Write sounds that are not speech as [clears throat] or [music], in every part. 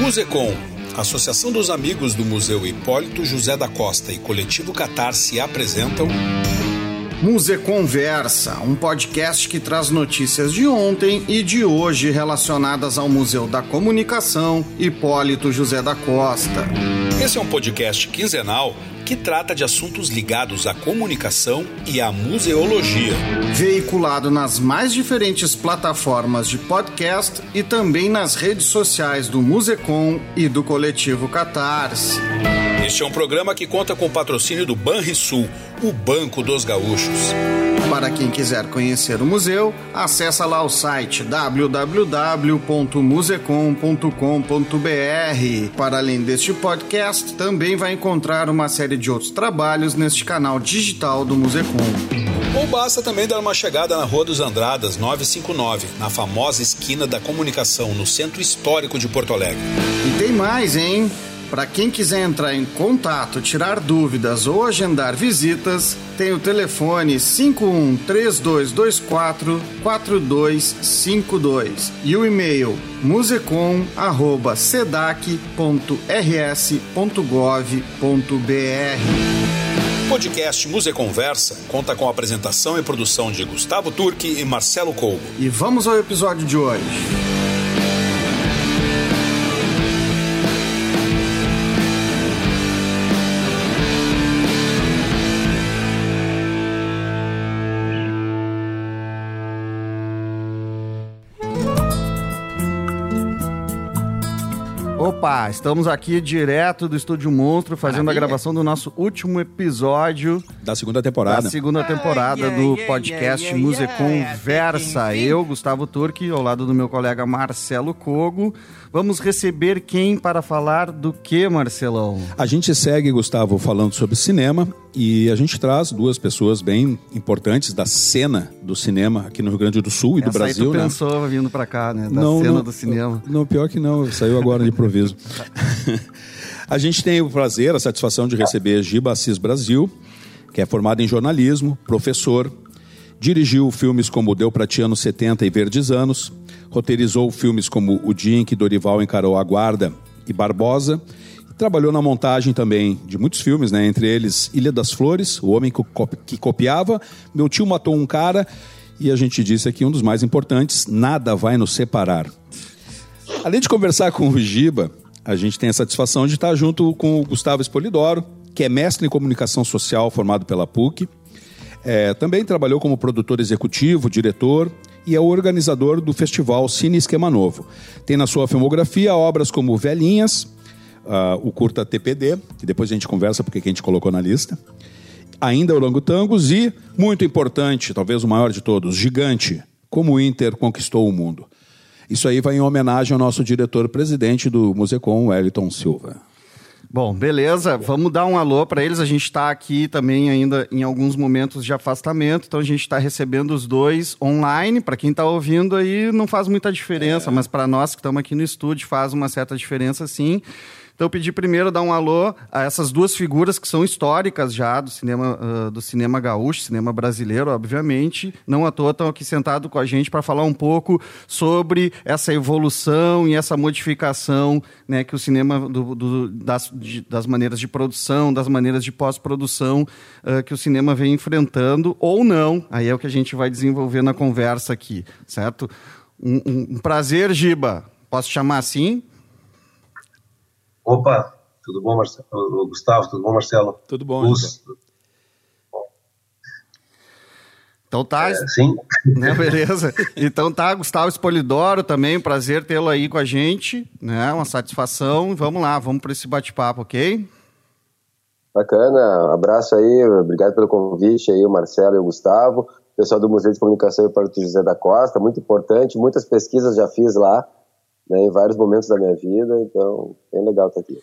Musecom, Associação dos Amigos do Museu Hipólito José da Costa e Coletivo Catarse apresentam Muse Conversa, um podcast que traz notícias de ontem e de hoje relacionadas ao Museu da Comunicação Hipólito José da Costa. Esse é um podcast quinzenal que trata de assuntos ligados à comunicação e à museologia. Veiculado nas mais diferentes plataformas de podcast e também nas redes sociais do Musecom e do coletivo Catarse. Este é um programa que conta com o patrocínio do Banrisul, o Banco dos Gaúchos. Para quem quiser conhecer o museu, acessa lá o site www.musecom.com.br. Para além deste podcast, também vai encontrar uma série de outros trabalhos neste canal digital do Musecom. Ou basta também dar uma chegada na Rua dos Andradas 959, na famosa esquina da comunicação, no centro histórico de Porto Alegre. E tem mais, hein? Para quem quiser entrar em contato, tirar dúvidas ou agendar visitas, tem o telefone 51 3224 4252 e o e-mail musecom@sedac.rs.gov.br. O podcast Muse Conversa conta com a apresentação e produção de Gustavo Turque e Marcelo Colgo. E vamos ao episódio de hoje. Opa, estamos aqui direto do Estúdio Monstro fazendo Maravilha. a gravação do nosso último episódio da segunda temporada. Da segunda temporada do podcast Muse Conversa. Eu, Gustavo Turque, ao lado do meu colega Marcelo Cogo. Vamos receber quem para falar do que, Marcelão? A gente segue, Gustavo, falando sobre cinema e a gente traz duas pessoas bem importantes da cena do cinema aqui no Rio Grande do Sul e Essa do Brasil. Aí tu né? pensou vindo para cá, né? Da não, cena não, do cinema. Não, pior que não, saiu agora de improviso. [laughs] a gente tem o prazer, a satisfação de receber Giba Assis Brasil, que é formado em jornalismo, professor, dirigiu filmes como Deu Pra Ti Anos 70 e Verdes Anos, roteirizou filmes como O Dia em que Dorival Encarou a Guarda e Barbosa, trabalhou na montagem também de muitos filmes, né? entre eles Ilha das Flores, O Homem que Copiava, Meu Tio Matou um Cara, e a gente disse aqui um dos mais importantes, Nada Vai Nos Separar. Além de conversar com o Giba, a gente tem a satisfação de estar junto com o Gustavo Espolidoro, que é mestre em comunicação social formado pela PUC. É, também trabalhou como produtor executivo, diretor e é organizador do festival Cine Esquema Novo. Tem na sua filmografia obras como Velhinhas, uh, o curta TPD, que depois a gente conversa porque a gente colocou na lista, ainda o Longo Tangos e, muito importante, talvez o maior de todos, Gigante, como o Inter conquistou o mundo. Isso aí vai em homenagem ao nosso diretor-presidente do Musecom, Wellington Silva. Bom, beleza. Vamos dar um alô para eles. A gente está aqui também ainda em alguns momentos de afastamento, então a gente está recebendo os dois online. Para quem está ouvindo aí não faz muita diferença, é. mas para nós que estamos aqui no estúdio faz uma certa diferença sim. Então eu pedi primeiro dar um alô a essas duas figuras que são históricas já do cinema, uh, do cinema gaúcho, cinema brasileiro, obviamente. Não à toa estão aqui sentados com a gente para falar um pouco sobre essa evolução e essa modificação né, que o cinema, do, do, das, de, das maneiras de produção, das maneiras de pós-produção uh, que o cinema vem enfrentando, ou não. Aí é o que a gente vai desenvolver na conversa aqui, certo? Um, um, um prazer, Giba. Posso chamar assim? Opa, tudo bom, Marcelo? Gustavo? Tudo bom, Marcelo? Tudo bom. Luz. Então tá. É, sim. [laughs] Né, beleza. Então tá, Gustavo Espolidoro também, prazer tê-lo aí com a gente, né? Uma satisfação. Vamos lá, vamos para esse bate-papo, ok? Bacana, abraço aí, obrigado pelo convite aí, o Marcelo e o Gustavo, pessoal do Museu de Comunicação e Porto José da Costa, muito importante, muitas pesquisas já fiz lá, né, em vários momentos da minha vida, então, bem legal estar aqui.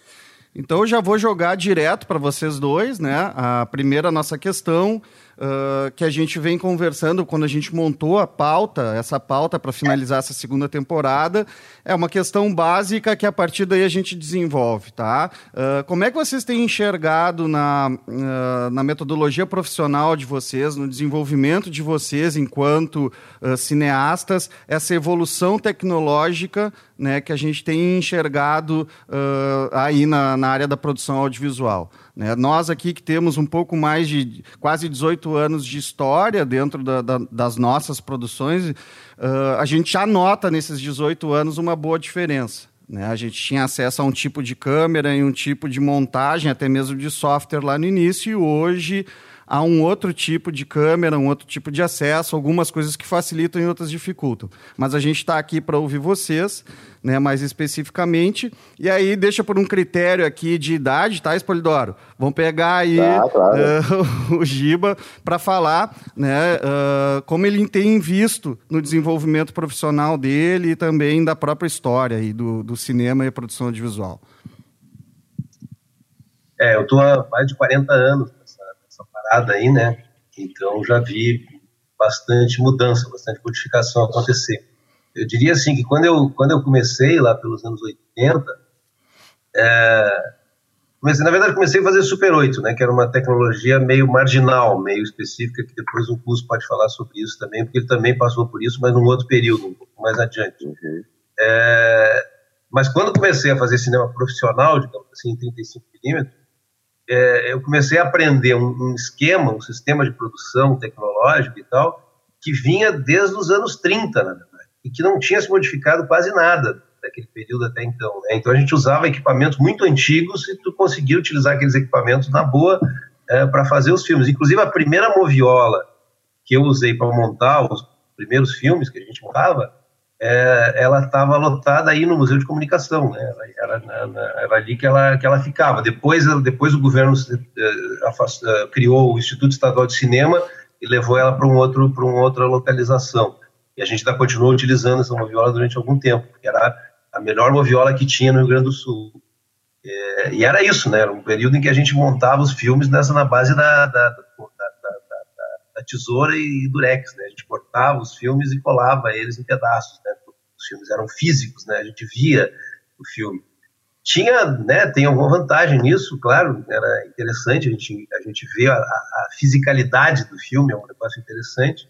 Então eu já vou jogar direto para vocês dois, né? A primeira nossa questão uh, que a gente vem conversando quando a gente montou a pauta, essa pauta para finalizar essa segunda temporada, é uma questão básica que a partir daí a gente desenvolve, tá? Uh, como é que vocês têm enxergado na, uh, na metodologia profissional de vocês, no desenvolvimento de vocês enquanto cineastas, essa evolução tecnológica né, que a gente tem enxergado aí na, na área da produção audiovisual? Né? Nós aqui que temos um pouco mais de quase 18 anos de história dentro da, da, das nossas produções, uh, a gente já nota nesses 18 anos uma boa diferença. Né? A gente tinha acesso a um tipo de câmera e um tipo de montagem, até mesmo de software lá no início, e hoje há um outro tipo de câmera, um outro tipo de acesso, algumas coisas que facilitam e outras dificultam. Mas a gente está aqui para ouvir vocês, né, mais especificamente. E aí deixa por um critério aqui de idade, tá, Espolidoro? Vamos pegar aí tá, claro. uh, [laughs] o Giba para falar né, uh, como ele tem visto no desenvolvimento profissional dele e também da própria história aí do, do cinema e produção audiovisual. É, eu estou há mais de 40 anos aí, né? Então já vi bastante mudança, bastante modificação acontecer. Eu diria assim que quando eu quando eu comecei lá pelos anos 80, é, comecei, na verdade comecei a fazer Super 8, né? Que era uma tecnologia meio marginal, meio específica, que depois o curso pode falar sobre isso também, porque ele também passou por isso, mas num outro período, um pouco mais adiante. Uhum. É, mas quando comecei a fazer cinema profissional, digamos assim, em 35 milímetros é, eu comecei a aprender um, um, esquema, um sistema de produção tecnológico e tal, que vinha desde os anos 30, na verdade, e que não tinha se modificado quase nada daquele período até então. Né? Então a gente usava equipamentos muito antigos e tu conseguia utilizar aqueles equipamentos na boa é, para fazer os filmes. Inclusive a primeira moviola que eu usei para montar os primeiros filmes que a gente montava, é, ela estava lotada aí no Museu de Comunicação, né? Era, era, era, ali que ela, que ela ficava. Depois, depois o governo uh, criou o Instituto Estadual de Cinema e levou ela para um outro, para uma outra localização. E a gente ainda continuou utilizando essa moviola durante algum tempo, porque era a melhor moviola que tinha no Rio Grande do Sul. É, e era isso, né? Era um período em que a gente montava os filmes nessa na base da, da, da tesoura e durex, né? A gente cortava os filmes e colava eles em pedaços, né? Os filmes eram físicos, né? A gente via o filme. Tinha, né, tem alguma vantagem nisso, claro, era interessante, a gente, a gente vê a, a fisicalidade do filme, é um negócio interessante,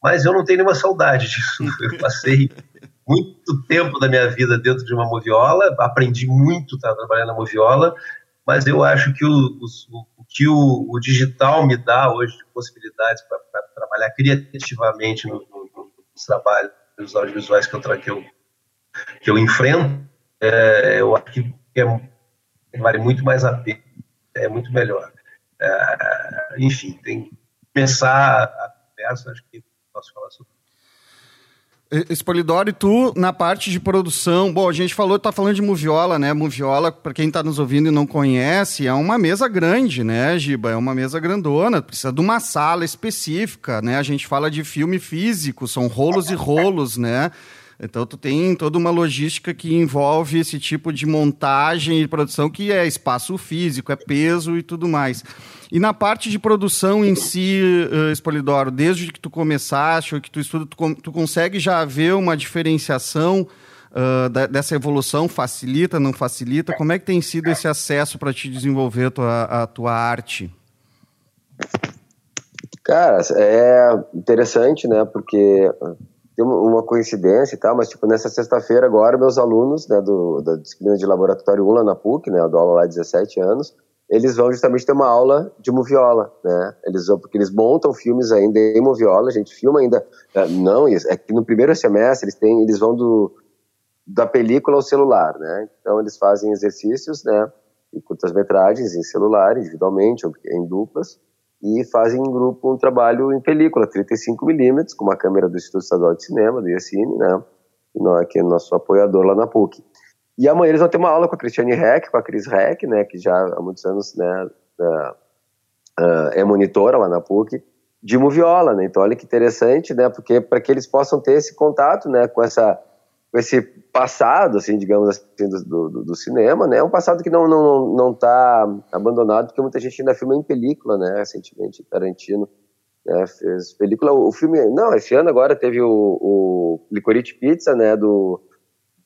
mas eu não tenho nenhuma saudade disso. [laughs] Eu passei muito tempo da minha vida dentro de uma moviola, aprendi muito a trabalhar na moviola, mas eu acho que o, o, o que o, o, digital me dá hoje de possibilidades para trabalhar criativamente no, no, nos trabalhos nos audiovisuais que eu, que eu, que eu enfrento, é, eu acho que é, vale muito mais a pena, é muito melhor. É, enfim, tem que começar a conversa, acho que posso falar sobre Espolidoro, e tu, na parte de produção, bom, a gente falou, tá falando de Moviola, né? Moviola, para quem está nos ouvindo e não conhece, é uma mesa grande, né, Giba? É uma mesa grandona, precisa de uma sala específica, né? A gente fala de filme físico, são rolos e rolos, né? Então tu tem toda uma logística que envolve esse tipo de montagem e produção que é espaço físico, é peso e tudo mais. E na parte de produção em si, uh, Espolidoro, desde que tu começaste ou que tu estuda, tu, tu consegue já ver uma diferenciação uh, da, dessa evolução? Facilita, não facilita? Como é que tem sido esse acesso para te desenvolver a tua, a tua arte? Cara, é interessante, né? Porque tem uma coincidência e tal, mas tipo, nessa sexta-feira agora, meus alunos, né, do, da disciplina de laboratório 1 lá na PUC, né, eu dou aula lá há 17 anos, eles vão justamente ter uma aula de moviola, né, eles vão, porque eles montam filmes ainda em moviola, a gente filma ainda, é, não, é que no primeiro semestre eles têm, eles vão do, da película ao celular, né, então eles fazem exercícios, né, e curtas-metragens em celular, individualmente ou em duplas, e fazem em grupo um trabalho em película, 35mm, com uma câmera do Instituto Estadual de Cinema, do IACINE, né? que é nosso apoiador lá na PUC. E amanhã eles vão ter uma aula com a Cristiane Reck, com a Cris Reck, né, que já há muitos anos né, é, é monitora lá na PUC, de moviola, né? Então olha que interessante, né? Porque para que eles possam ter esse contato, né, com essa esse passado, assim, digamos assim, do, do, do, cinema, né? É um passado que não não não está abandonado, porque muita gente ainda filma em película, né? Recentemente, Tarantino né? fez película. O filme, não, esse ano agora teve o, o Licorice Pizza, né? Do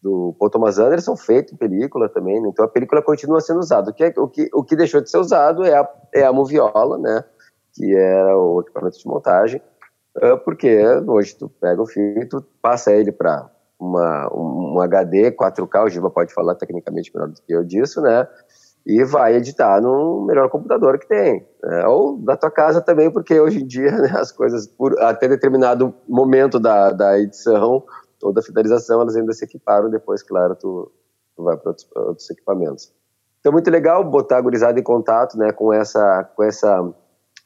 do Paul Thomas Anderson feito em película também, né? então a película continua sendo usada. O que, é, o que, o que deixou de ser usado é a, é a moviola, né? Que era o equipamento de montagem, ah, porque hoje tu pega o filme e tu passa ele para uma, um, HD 4K, o Giba pode falar tecnicamente melhor do que eu disso, né? E vai editar no melhor computador que tem. Né? Ou na tua casa também, porque hoje em dia [laughs] né, as coisas, por, até determinado momento da, da edição ou da finalização, elas ainda se equiparam. Depois, claro, tu, tu vai para outros, outros, equipamentos. Então, muito legal botar a gurizada em contato né, com, essa, com essa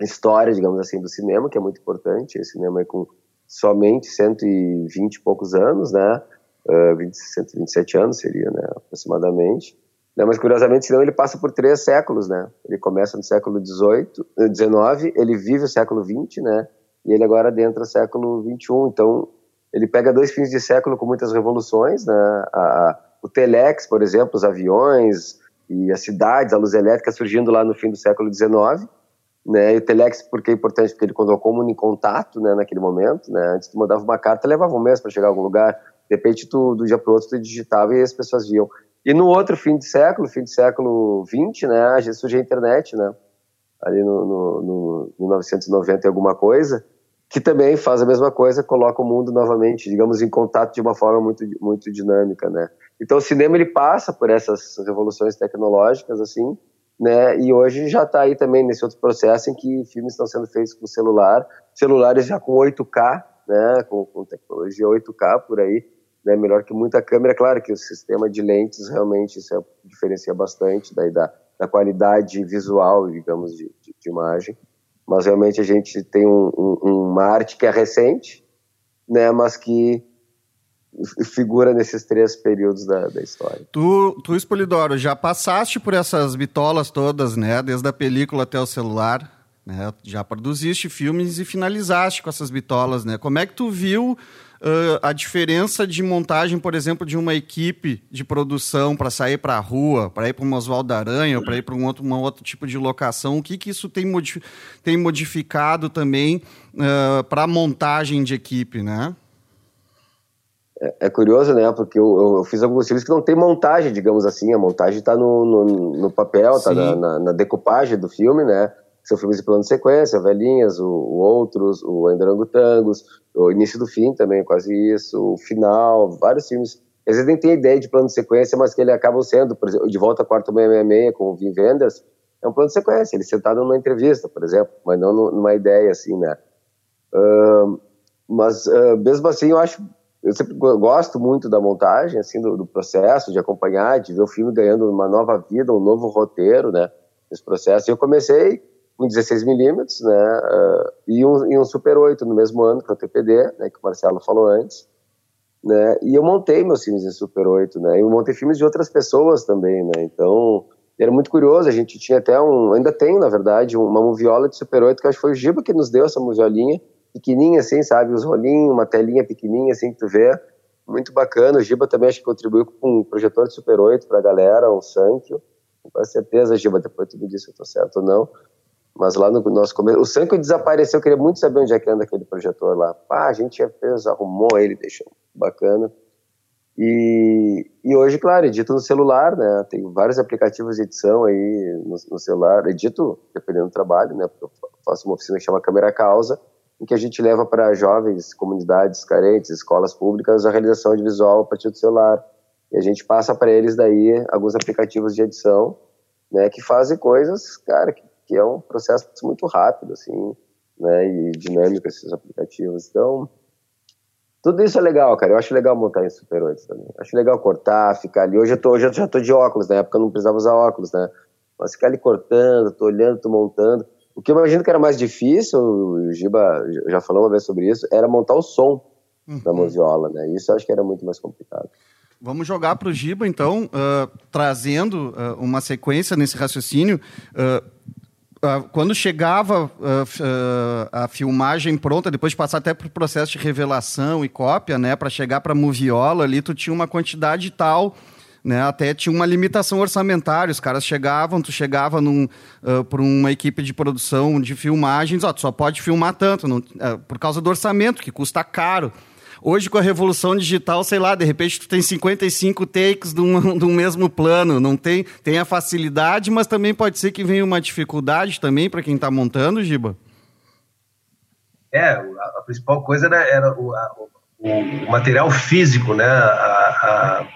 história, digamos assim, do cinema, que é muito importante. Esse cinema é com somente 120 e poucos anos, né? Uh, 20, 127 anos seria, né, aproximadamente. Né, mas curiosamente, senão ele passa por três séculos, né? Ele começa no século 18, 19, eh, ele vive o século 20, né? E ele agora adentra o século 21. Então, ele pega dois fins de século com muitas revoluções, né? A, a, o telex, por exemplo, os aviões e as cidades, a luz elétrica surgindo lá no fim do século 19 né? E o telex, porque é importante? Porque ele colocou o mundo em contato, né, naquele momento, né? Antes tu mandava uma carta, levava um mês para chegar a algum lugar. De repente, tu, do dia para o outro, tu digitava e as pessoas viam. E no outro fim de século, fim de século 20, né, surge a internet, né? Ali no, no, no 1990 e alguma coisa, que também faz a mesma coisa, coloca o mundo novamente, digamos, em contato de uma forma muito, muito dinâmica, né? Então o cinema ele passa por essas revoluções tecnológicas, assim, né? E hoje já está aí também nesse outro processo em que filmes estão sendo feitos com celular, celulares já com 8K, né? Com, com tecnologia 8K por aí, né? Melhor que muita câmera, claro que o sistema de lentes realmente isso é, diferencia bastante daí da, da qualidade visual, digamos, de, de, de, imagem. Mas realmente a gente tem um, um, uma arte que é recente, né? Mas que figura nesses três períodos da, da história. Tu, tu, Espolidoro, já passaste por essas bitolas todas, né? Desde a película até o celular, né? Já produziste filmes e finalizaste com essas bitolas, né? Como é que tu viu uh, a diferença de montagem, por exemplo, de uma equipe de produção para sair para a rua, para ir para um Oswaldo Aranha, para ir para um outro, outro tipo de locação? O que, que isso tem, modif tem modificado também uh, para a montagem de equipe, né? É, é, curioso, né? Porque eu, eu, fiz alguns filmes que não tem montagem, digamos assim. A montagem está no, no, no, papel, está na, na, na, decupagem do filme, né? São filmes de plano de sequência, Velhinhas, o, o Outros, o Tangos, o Início do Fim também, quase isso, o Final, vários filmes. Às vezes nem tem ideia de plano de sequência, mas que ele acabam sendo, por exemplo, De Volta a Quarto 666 com o Vin Wenders, é um plano de sequência, ele sentado numa entrevista, por exemplo, mas não numa ideia assim, né? Uh, mas uh, mesmo assim eu acho eu sempre gosto muito da montagem, assim, do, do, processo, de acompanhar, de ver o filme ganhando uma nova vida, um novo roteiro, né, nesse processo. E eu comecei com 16mm, né, uh, e, um, e um Super 8 no mesmo ano, que é o TPD, né, que o Marcelo falou antes, né, e eu montei meus filmes em Super 8, né, eu montei filmes de outras pessoas também, né, então era muito curioso, a gente tinha até um, ainda tem, na verdade, uma moviola de Super 8, que acho que foi o Giba que nos deu essa moviolinha, pequenininha assim, sabe? Os rolinhos, uma telinha pequenininha assim que tu vê. Muito bacana. O Giba também acho que contribuiu com um projetor de Super 8 pra galera, um Sankyo. Com certeza, Giba, depois tudo disso eu tô certo ou não. Mas lá no nosso começo, o Sankyo desapareceu, eu queria muito saber onde é que anda aquele projetor lá. Pá, a gente fez, arrumou ele, deixou bacana. E, e hoje, claro, edito no celular, né? Tem vários aplicativos de edição aí no, no celular. Edito, dependendo do trabalho, né? Eu faço uma oficina que chama Câmera Causa em que a gente leva para jovens, comunidades carentes, escolas públicas, a realização de visual a partir do celular. E a gente passa para eles daí alguns aplicativos de edição, né, que fazem coisas, cara, que, que é um processo muito rápido, assim, né, e dinâmico esses aplicativos. Então, tudo isso é legal, cara. Eu acho legal montar em Super 8 também. Acho legal cortar, ficar ali. Hoje eu, tô, hoje eu já tô de óculos, na época eu não precisava usar óculos, né? Mas ficar ali cortando, tô olhando, tô montando. O que eu imagino que era mais difícil, o Giba já falou uma vez sobre isso, era montar o som uhum. da moviola, né? Isso eu acho que era muito mais complicado. Vamos jogar para o Giba, então, uh, trazendo uh, uma sequência nesse raciocínio. Uh, quando chegava a filmagem pronta, depois de passar até para o processo de revelação e cópia, né, para chegar para a moviola ali, tu tinha uma quantidade tal né? Até tinha uma limitação orçamentária. Os caras chegavam, tu chegava num, uh, para uma equipe de produção de filmagens, ó, tu só pode filmar tanto, não, uh, por causa do orçamento, que custa caro. Hoje, com a revolução digital, sei lá, de repente tu tem 55 takes de um, [laughs] de um mesmo plano. Não tem, tem a facilidade, mas também pode ser que venha uma dificuldade também para quem está montando, Giba. É, a, a principal coisa era, era o, a, o, o, material físico, né? A,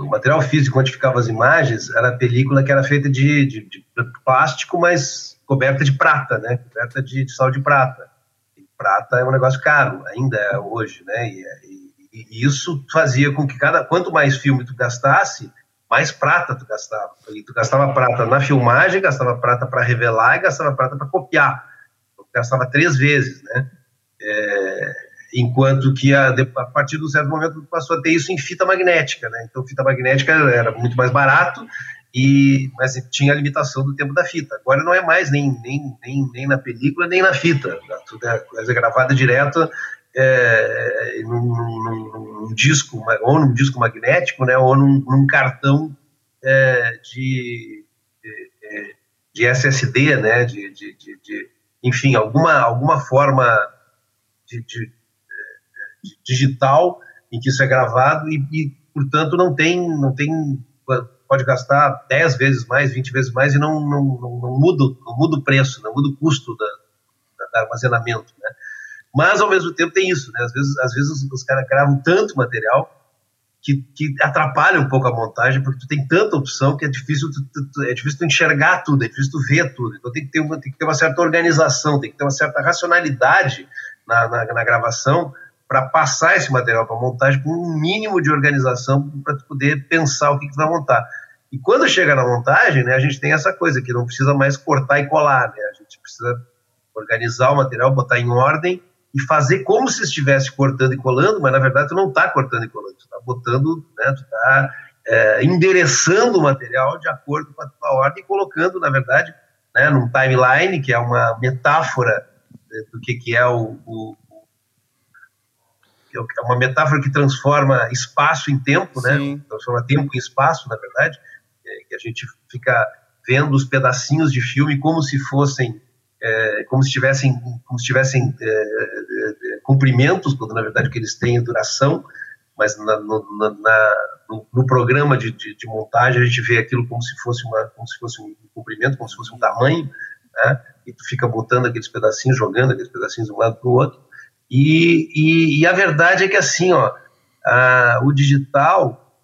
o material físico onde ficavam as imagens era a película que era feita de, de, de plástico, mas coberta de prata, né? Coberta de, de, sal de prata. E prata é um negócio caro, ainda é hoje, né? E, e, e, isso fazia com que cada quanto mais filme tu gastasse, mais prata tu gastava. E tu gastava prata na filmagem, gastava prata para revelar e gastava prata para copiar. Tu gastava três vezes, né? É, enquanto que a, a, partir de um certo momento passou a ter isso em fita magnética, né? Então fita magnética era muito mais barato e mas tinha a limitação do tempo da fita. Agora não é mais nem nem, nem, nem na película nem na fita, tá? tudo é coisa gravada direto é, num, num, num, disco ou num disco magnético, né? Ou num, num cartão é, de, de, de SSD, né? De, de, de, enfim alguma alguma forma de, de digital em que isso é gravado e, e, portanto, não tem, não tem, pode gastar 10 vezes mais, 20 vezes mais e não, não, não, não muda, não muda o preço, não muda o custo da, da, armazenamento, né? Mas, ao mesmo tempo, tem isso, né? Às vezes, às vezes os, caras gravam tanto material que, que, atrapalha um pouco a montagem, porque tu tem tanta opção que é difícil tu, tu, é difícil tu enxergar tudo, é difícil tu ver tudo. Então tem que ter uma, tem que ter uma certa organização, tem que ter uma certa racionalidade na, na, na gravação para passar esse material para montagem com um mínimo de organização para poder pensar o que, que vai montar. E quando chega na montagem, né, a gente tem essa coisa que não precisa mais cortar e colar, né? A gente precisa organizar o material, botar em ordem e fazer como se estivesse cortando e colando, mas na verdade tu não está cortando e colando, tu está botando, né, tu está é, endereçando o material de acordo com a tua ordem e colocando, na verdade, né, num timeline, que é uma metáfora né, do que, que é o, o, é uma metáfora que transforma espaço em tempo, né? Transforma tempo em espaço, na verdade, é, que a gente fica vendo os pedacinhos de filme como se fossem, é, como se tivessem, como se tivessem é, é, é comprimentos, quando na verdade o que eles têm é duração, mas na, no, na, no, no, programa de, de, de, montagem a gente vê aquilo como se fosse uma, como se fosse um comprimento, como se fosse um tamanho, né? E tu fica botando aqueles pedacinhos, jogando aqueles pedacinhos de um lado para o outro e, e, e, a verdade é que assim, ó, a, o digital,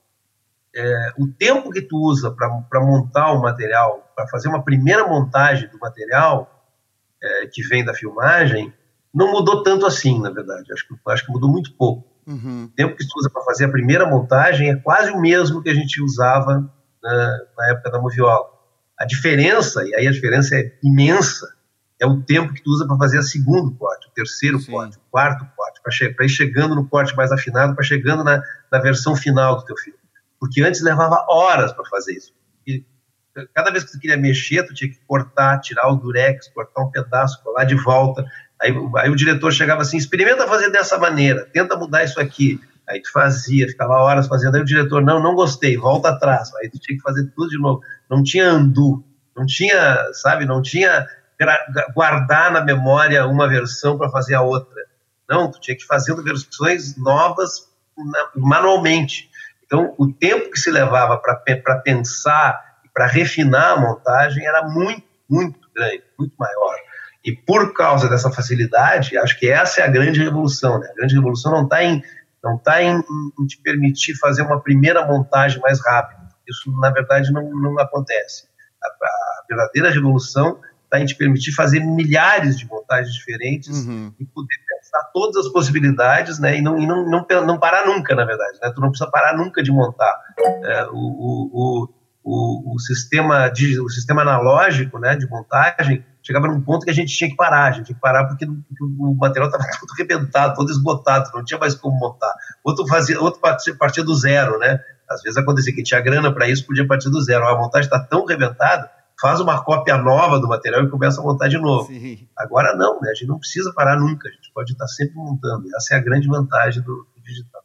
é, o tempo que tu usa para montar o material, para fazer uma primeira montagem do material é, que vem da filmagem, não mudou tanto assim, na verdade. Acho que, acho que mudou muito pouco. Uhum. O tempo que tu usa para fazer a primeira montagem é quase o mesmo que a gente usava na, na época da moviola. A diferença, e aí a diferença é imensa, é o tempo que tu usa para fazer o segundo corte, o terceiro Sim. corte, o quarto corte, para ir chegando no corte mais afinado, para chegando na, na versão final do teu filme. Porque antes levava horas para fazer isso. E cada vez que tu queria mexer, tu tinha que cortar, tirar o durex, cortar um pedaço, colar de volta. Aí, aí o diretor chegava assim, experimenta fazer dessa maneira, tenta mudar isso aqui. Aí tu fazia, ficava horas fazendo. Aí o diretor, não, não gostei, volta atrás. Aí tu tinha que fazer tudo de novo. Não tinha andu, não tinha, sabe, não tinha guardar na memória uma versão para fazer a outra. Não, tu tinha que ir fazendo versões novas manualmente. Então, o tempo que se levava para pensar e para refinar a montagem era muito, muito grande, muito maior. E por causa dessa facilidade, acho que essa é a grande revolução. Né? A grande revolução não está em, não tá em, em, te permitir fazer uma primeira montagem mais rápida. Isso, na verdade, não, não acontece. A, a verdadeira revolução está em te permitir fazer milhares de montagens diferentes uhum. e poder pensar todas as possibilidades, né? E não, e não, não, não parar nunca, na verdade, né? Tu não precisa parar nunca de montar. É, o, o, o, o, sistema de, o sistema analógico, né, de montagem chegava num ponto que a gente tinha que parar, a gente tinha que parar porque, porque o material estava [laughs] todo arrebentado, todo esgotado, não tinha mais como montar. Outro fazia, outro partia, partia do zero, né? Às vezes acontecia que tinha grana para isso, podia partir do zero. A montagem está tão arrebentada faz uma cópia nova do material e começa a montar de novo. Sim. Agora não, né? A gente não precisa parar nunca, a gente pode estar sempre montando. Essa é a grande vantagem do, do digital.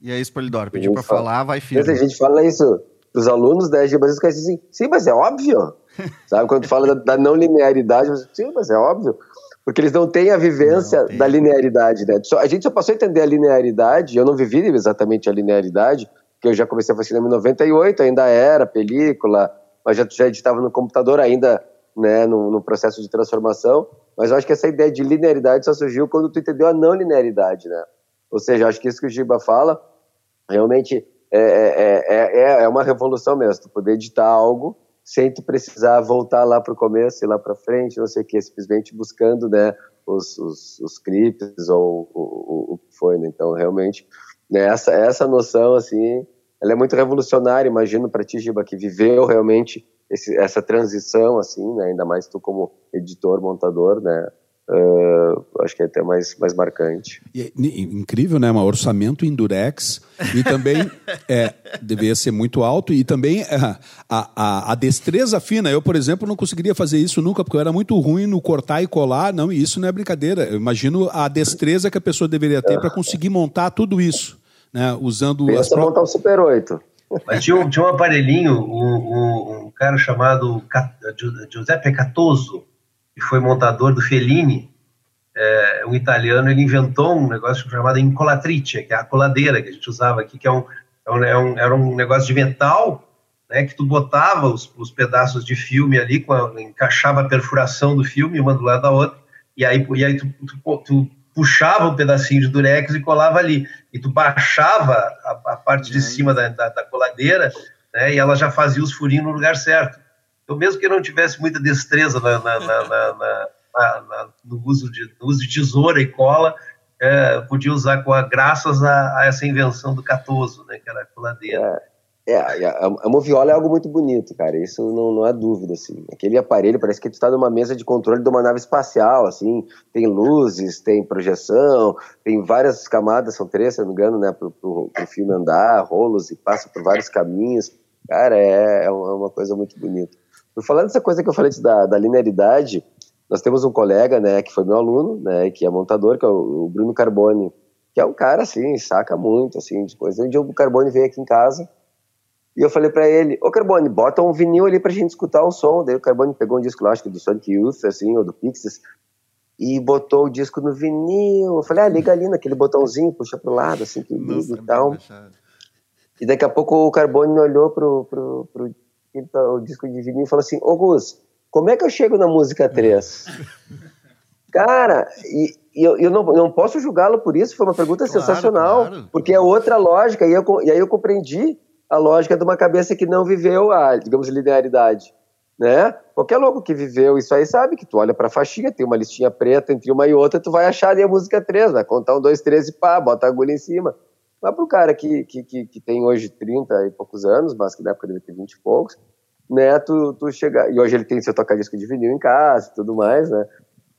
E aí, Spolidoro, pediu para falar, vai firme. A gente fala isso para os alunos da EG, mas eles dizem assim, sim, mas é óbvio. [laughs] Sabe, quando fala da, da, não linearidade, sim, mas é óbvio. Porque eles não têm a vivência da linearidade, né? A gente só passou a entender a linearidade, eu não vivi exatamente a linearidade, porque eu já comecei a fazer cinema em 98, ainda era película, mas já, já editava no computador ainda, né, no, no, processo de transformação, mas eu acho que essa ideia de linearidade só surgiu quando tu entendeu a não linearidade, né? Ou seja, acho que isso que o Giba fala realmente é, é, é, é uma revolução mesmo, tu poder editar algo sem tu precisar voltar lá para o começo e lá para frente, não sei o que, simplesmente buscando, né, os, os, os clipes ou o, o, o que foi, né? Então, realmente, né, essa, essa noção, assim, ela é muito revolucionária, imagino para ti, Giba, que viveu realmente esse, essa transição, assim, né, ainda mais tu como editor, montador, né, Uh, acho que é até mais, mais marcante. E, é incrível, né? Um orçamento em Durex e também [laughs] é, deveria ser muito alto e também é, a, a, a, destreza fina. Eu, por exemplo, não conseguiria fazer isso nunca porque eu era muito ruim no cortar e colar. Não, e isso não é brincadeira. Eu imagino a destreza que a pessoa deveria ter para conseguir montar tudo isso né, usando... Pensa as montar um Super 8. Mas tinha um, tinha um aparelhinho, um, um, um cara chamado Giuseppe Catoso, que foi montador do Fellini, é, um italiano, ele inventou um negócio chamado incolatrice, que é a coladeira que a gente usava aqui, que é um, é um, é um era um negócio de metal, né, que tu botava os, os pedaços de filme ali, a, encaixava a perfuração do filme uma do lado da outra, e aí, e aí tu, tu, tu puxava um pedacinho de durex e colava ali. E tu baixava a, a parte de cima da, da, da, coladeira, né, e ela já fazia os furinhos no lugar certo. Então, mesmo que não tivesse muita destreza na, na, na, no, uso de, no uso de tesoura e cola, é, podia usar com a, graças a, a, essa invenção do Catoso, né, que era a coladeira. É. É, a, a moviola é algo muito bonito, cara. Isso não, não há dúvida, assim. Aquele aparelho parece que tu está numa mesa de controle de uma nave espacial, assim. Tem luzes, tem projeção, tem várias camadas, são três, se não me engano, né, pro, pro, pro filme andar, rolos e passa por vários caminhos. Cara, é, é uma coisa muito bonita. Por falando dessa coisa que eu falei da, da linearidade, nós temos um colega, né, que foi meu aluno, né, que é montador, que é o, o Bruno Carboni, que é um cara, assim, saca muito, assim, de coisa. Um dia o Carboni veio aqui em casa e eu falei para ele, ô Carbone, bota um vinil ali pra gente escutar o som. Daí o Carbone pegou um disco que do Sonic Youth, assim, ou do Pixies, e botou o disco no vinil. Eu falei, ah, liga ali naquele botãozinho, puxa pro lado, assim, que liga e tal. E daqui a pouco o Carbone olhou pro, pro, pro, pro disco de vinil e falou assim, ô Gus, como é que eu chego na música 3? [laughs] Cara, e, e eu, eu não, não posso julgá-lo por isso, foi uma pergunta claro, sensacional, claro. porque é outra lógica, e, eu, e aí eu compreendi a lógica de uma cabeça que não viveu a, digamos, linearidade. Né? Qualquer louco que viveu isso aí sabe que tu olha pra faixinha, tem uma listinha preta entre uma e outra, tu vai achar ali a música 3, vai contar um, dois, três e pá, bota a agulha em cima. Mas pro cara que, que, que, que, tem hoje 30 e poucos anos, mas que na época deve ter 20 e poucos, né, tu, tu chegar, e hoje ele tem seu toca-disco de vinil em casa e tudo mais, né,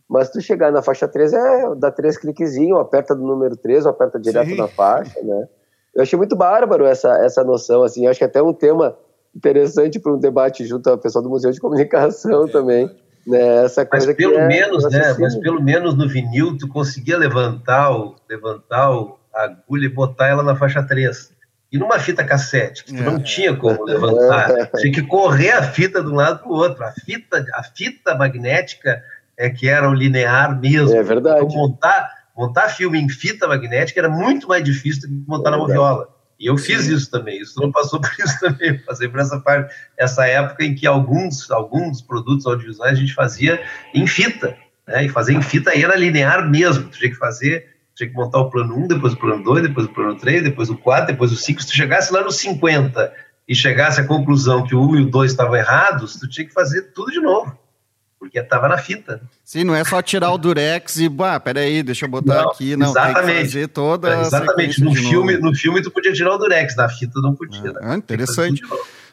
mas tu chegar na faixa 3 é dá três cliquezinhos, aperta do número 3 ou aperta direto Sim. na faixa, né, eu achei muito bárbaro essa, essa noção, assim, eu acho que até um tema interessante para um debate junto ao pessoal do Museu de Comunicação é, também. Né, essa coisa mas pelo é, menos, né, mas pelo menos no vinil tu conseguia levantar, o, levantar o, a agulha e botar ela na faixa 3. E numa fita cassete, que tu é. não tinha como levantar, é. [laughs] tinha que correr a fita de um lado para o outro. A fita, a fita magnética é que era o linear mesmo. É verdade. Então, montar, montar filme em fita magnética era muito mais difícil do que montar é na moviola. E eu fiz isso também, isso não passou [laughs] por isso também, passei por essa parte, essa época em que alguns, alguns produtos audiovisuais a gente fazia em fita, né? E fazer em fita era linear mesmo, tu tinha que fazer, tinha que montar o plano 1, depois o plano 2, depois o plano 3, depois o 4, depois o 5, se tu chegasse lá no 50 e chegasse à conclusão que o 1 e o 2 estavam errados, tu tinha que fazer tudo de novo porque estava na fita. Sim, não é só tirar o durex e, bah, peraí, deixa eu botar não, aqui, não, exatamente. tem que fazer toda é, Exatamente, no filme, no filme tu podia tirar o durex, na fita não podia. Ah, né? interessante.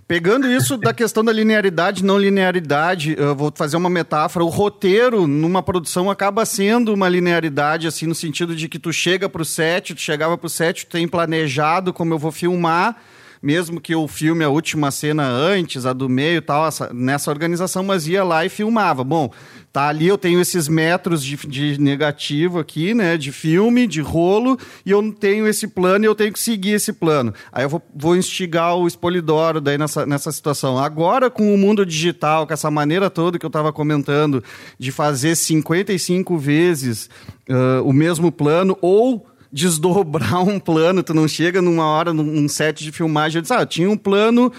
Pegando isso da questão da linearidade, não linearidade, eu vou fazer uma metáfora. O roteiro numa produção acaba sendo uma linearidade, assim, no sentido de que tu chega pro set, tu chegava pro set, tu tem planejado como eu vou filmar, mesmo que eu filme a última cena antes, a do meio e tal, essa, nessa organização, mas ia lá e filmava. Bom, tá ali, eu tenho esses metros de, de negativo aqui, né, de filme, de rolo, e eu tenho esse plano e eu tenho que seguir esse plano. Aí eu vou, vou instigar o Espolidoro daí nessa, nessa situação. Agora, com o mundo digital, com essa maneira toda que eu estava comentando, de fazer 55 vezes uh, o mesmo plano, ou desdobrar um plano, tu não chega numa hora, num set de filmagem, eu disse, ah, tinha um plano,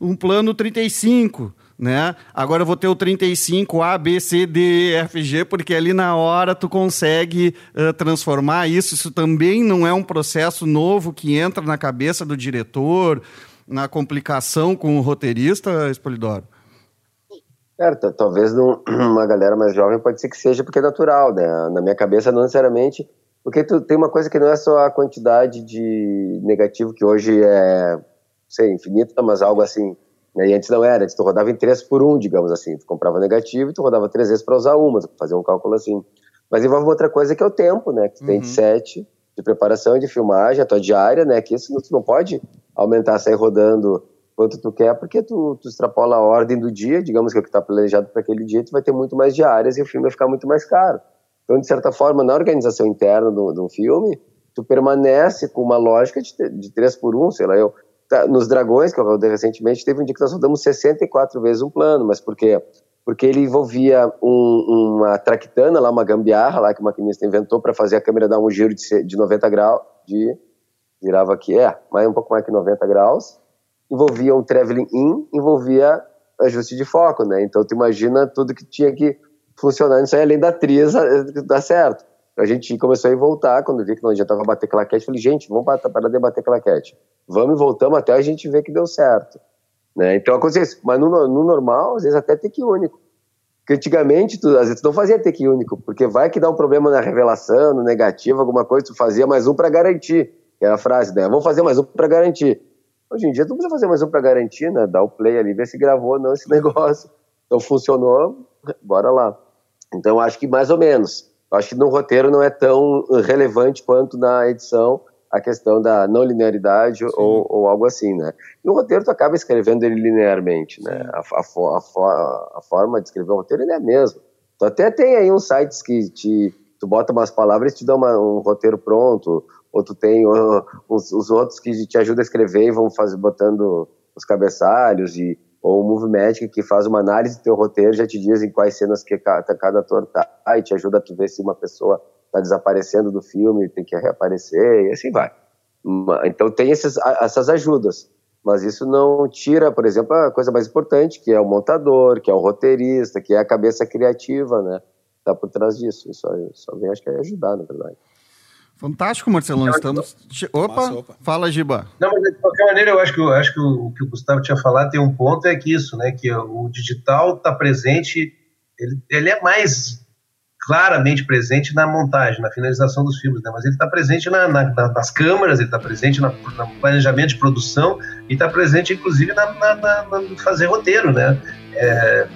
um plano 35, né? Agora eu vou ter o 35 A, B, C, D, E, F, G, porque ali na hora tu consegue uh, transformar isso. Isso também não é um processo novo que entra na cabeça do diretor, na complicação com o roteirista, Espolidoro? Certo, talvez [clears throat] uma galera mais jovem pode ser que seja porque é natural, né? Na minha cabeça não necessariamente, porque tu, tem uma coisa que não é só a quantidade de negativo que hoje é, sei, infinita, mas algo assim né? E antes não era, antes tu rodava em 3 por 1, digamos assim. Tu comprava negativo e tu rodava três vezes para usar uma, fazer um cálculo assim. Mas envolve outra coisa que é o tempo, né? Que tu uhum. tem de set, de preparação e de filmagem, a tua diária, né? Que isso tu não pode aumentar, sair rodando quanto tu quer, porque tu, tu extrapola a ordem do dia, digamos que é o que está planejado para aquele dia, tu vai ter muito mais diárias e o filme vai ficar muito mais caro. Então, de certa forma, na organização interna de um filme, tu permanece com uma lógica de, de 3 por 1, sei lá, eu Tá, nos Dragões, que eu rodei recentemente, teve um dia que nós rodamos 64 vezes um plano, mas por quê? Porque ele envolvia um, uma traquitana lá, uma gambiarra lá que o maquinista inventou para fazer a câmera dar um giro de, de 90 graus, de girava aqui, é, mas um pouco mais que 90 graus, envolvia um traveling in, envolvia ajuste de foco, né? Então tu imagina tudo que tinha que funcionar nisso aí, além da atriz dar certo. A gente começou a ir voltar, quando vi que não adiantava bater claquete, falei, gente, vamos parar de bater claquete. Vamos e voltamos até a gente ver que deu certo. Né? Então acontece isso. Mas no, no, normal, às vezes até take único. Porque antigamente, tu, às vezes tu não fazia take único, porque vai que dá um problema na revelação, no negativo, alguma coisa, tu fazia mais um para garantir. Que é a frase, né? Vou fazer mais um para garantir. Hoje em dia tu precisa fazer mais um para garantir, né? Dá o play ali, ver se gravou ou não esse [laughs] negócio. Então funcionou, bora lá. Então acho que mais ou menos. Acho que no roteiro não é tão relevante quanto na edição a questão da não linearidade ou, ou, algo assim, né? E o roteiro tu acaba escrevendo ele linearmente, né? A, a, a, a, forma de escrever o roteiro ele é a mesma. Tu até tem aí uns sites que te tu bota umas palavras e te dá uma, um roteiro pronto, ou tu tem uh, os, os, outros que te ajudam a escrever e vão fazer botando os cabeçalhos e ou o Movie Magic que faz uma análise do teu roteiro, já te diz em quais cenas que cada, cada ator tá, e te ajuda a tu ver se uma pessoa está desaparecendo do filme, tem que reaparecer, e assim vai. Então tem esses, essas ajudas, mas isso não tira, por exemplo, a coisa mais importante, que é o montador, que é o roteirista, que é a cabeça criativa, né? Está por trás disso. Isso só vem, acho que, é ajudar, na verdade. Fantástico, Marcelão. Estamos. Opa, opa, fala, Giba. Não, mas de qualquer maneira, eu acho que, eu acho que o, o que o Gustavo tinha falado tem um ponto, é que isso, né? Que o digital está presente, ele, ele é mais claramente presente na montagem, na finalização dos filmes, né? mas ele está presente na, na, nas câmeras, ele está presente no planejamento de produção e está presente, inclusive, na, na, fazer roteiro. Né? É,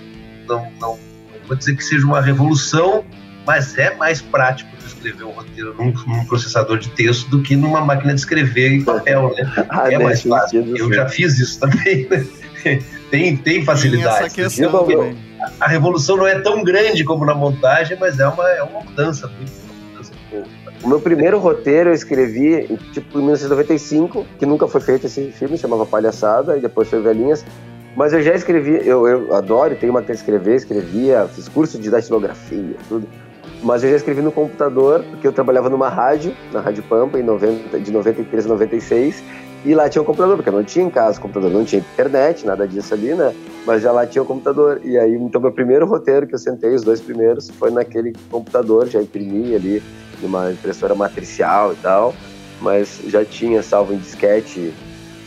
não, não, não vou dizer que seja uma revolução, mas é mais prático escrever um roteiro num, num, processador de texto do que numa máquina de escrever em papel, né? Ah, é mais fácil. Eu já fiz isso também, né? [laughs] tem, tem facilidade. Tem essa questão também. A revolução não é tão grande como na montagem, mas é uma, é uma mudança muito o meu primeiro roteiro eu escrevi tipo em 1995, que nunca foi feito esse filme, chamava Palhaçada, e depois foi Velhinhas. Mas eu já escrevi, eu, eu adoro, tenho uma que escrever, escrevia, fiz curso de datilografia, tudo. Mas eu já escrevi no computador, porque eu trabalhava numa rádio, na Rádio Pampa, em 90, de 93 a 96, e lá tinha um computador, porque eu não tinha em casa computador, não tinha internet, nada disso ali, né? Mas já lá tinha o um computador. E aí, então, meu primeiro roteiro que eu sentei, os dois primeiros, foi naquele computador, já imprimi ali, numa impressora matricial e tal, mas já tinha salvo em disquete.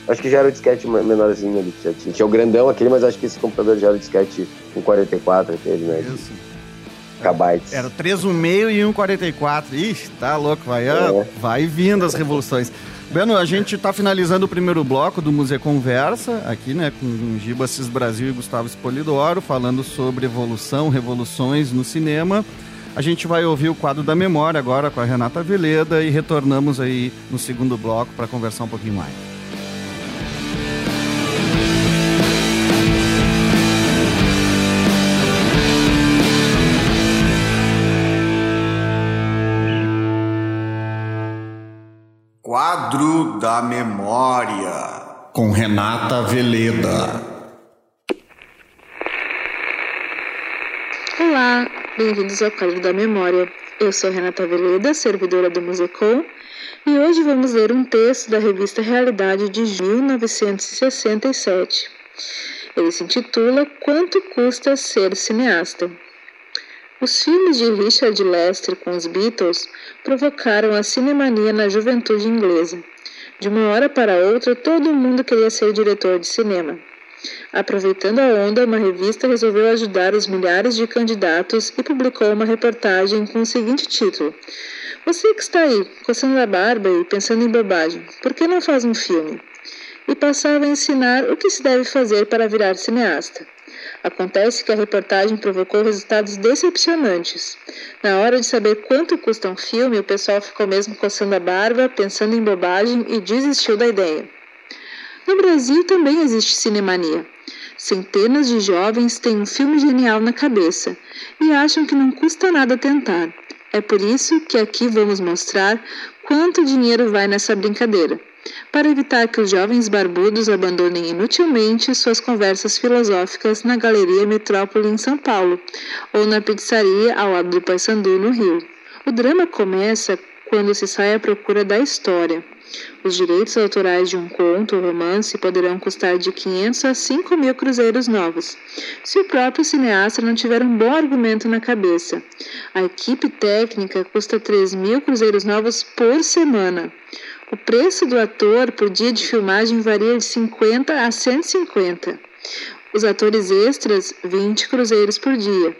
Acho que já era o disquete menorzinho ali, já tinha. Tinha o grandão aquele, mas acho que esse computador já era o disquete com 44 aquele, né? Isso kbytes. Era 3,5 e 1,44. Ixi, tá louco, vai, é. vai vindo as revoluções. Bueno, a gente está finalizando o primeiro bloco do Museu Conversa, aqui, né, com Giba Cis Brasil e Gustavo Spolidoro, falando sobre evolução, revoluções no cinema. A gente vai ouvir o quadro da memória agora com a Renata Veleda e retornamos aí no segundo bloco para conversar um pouquinho mais. Quadro da Memória, com Renata Veleda. Olá, bem-vindos ao Quadro da Memória. Eu sou Renata Veleda, servidora do Musecom, e hoje vamos ler um texto da revista Realidade de 1967. Ele se intitula Quanto Custa Ser Cineasta? Os filmes de Richard Lester com os Beatles provocaram a cinemania na juventude inglesa. De uma hora para outra, todo mundo queria ser diretor de cinema. Aproveitando a onda, uma revista resolveu ajudar os milhares de candidatos e publicou uma reportagem com o seguinte título: Você que está aí, coçando a barba e pensando em bobagem, por que não faz um filme? E passava a ensinar o que se deve fazer para virar cineasta. Acontece que a reportagem provocou resultados decepcionantes. Na hora de saber quanto custa um filme, o pessoal ficou mesmo coçando a barba, pensando em bobagem e desistiu da ideia. No Brasil também existe cinemania. Centenas de jovens têm um filme genial na cabeça e acham que não custa nada tentar. É por isso que aqui vamos mostrar quanto dinheiro vai nessa brincadeira para evitar que os jovens barbudos abandonem inutilmente suas conversas filosóficas na Galeria Metrópole em São Paulo ou na pizzaria ao lado do Paysandu no Rio. O drama começa quando se sai à procura da história. Os direitos autorais de um conto ou romance poderão custar de 500 a 5 mil cruzeiros novos, se o próprio cineasta não tiver um bom argumento na cabeça. A equipe técnica custa 3 mil cruzeiros novos por semana. O preço do ator por dia de filmagem varia de 50 a 150. Os atores extras, 20 cruzeiros por dia.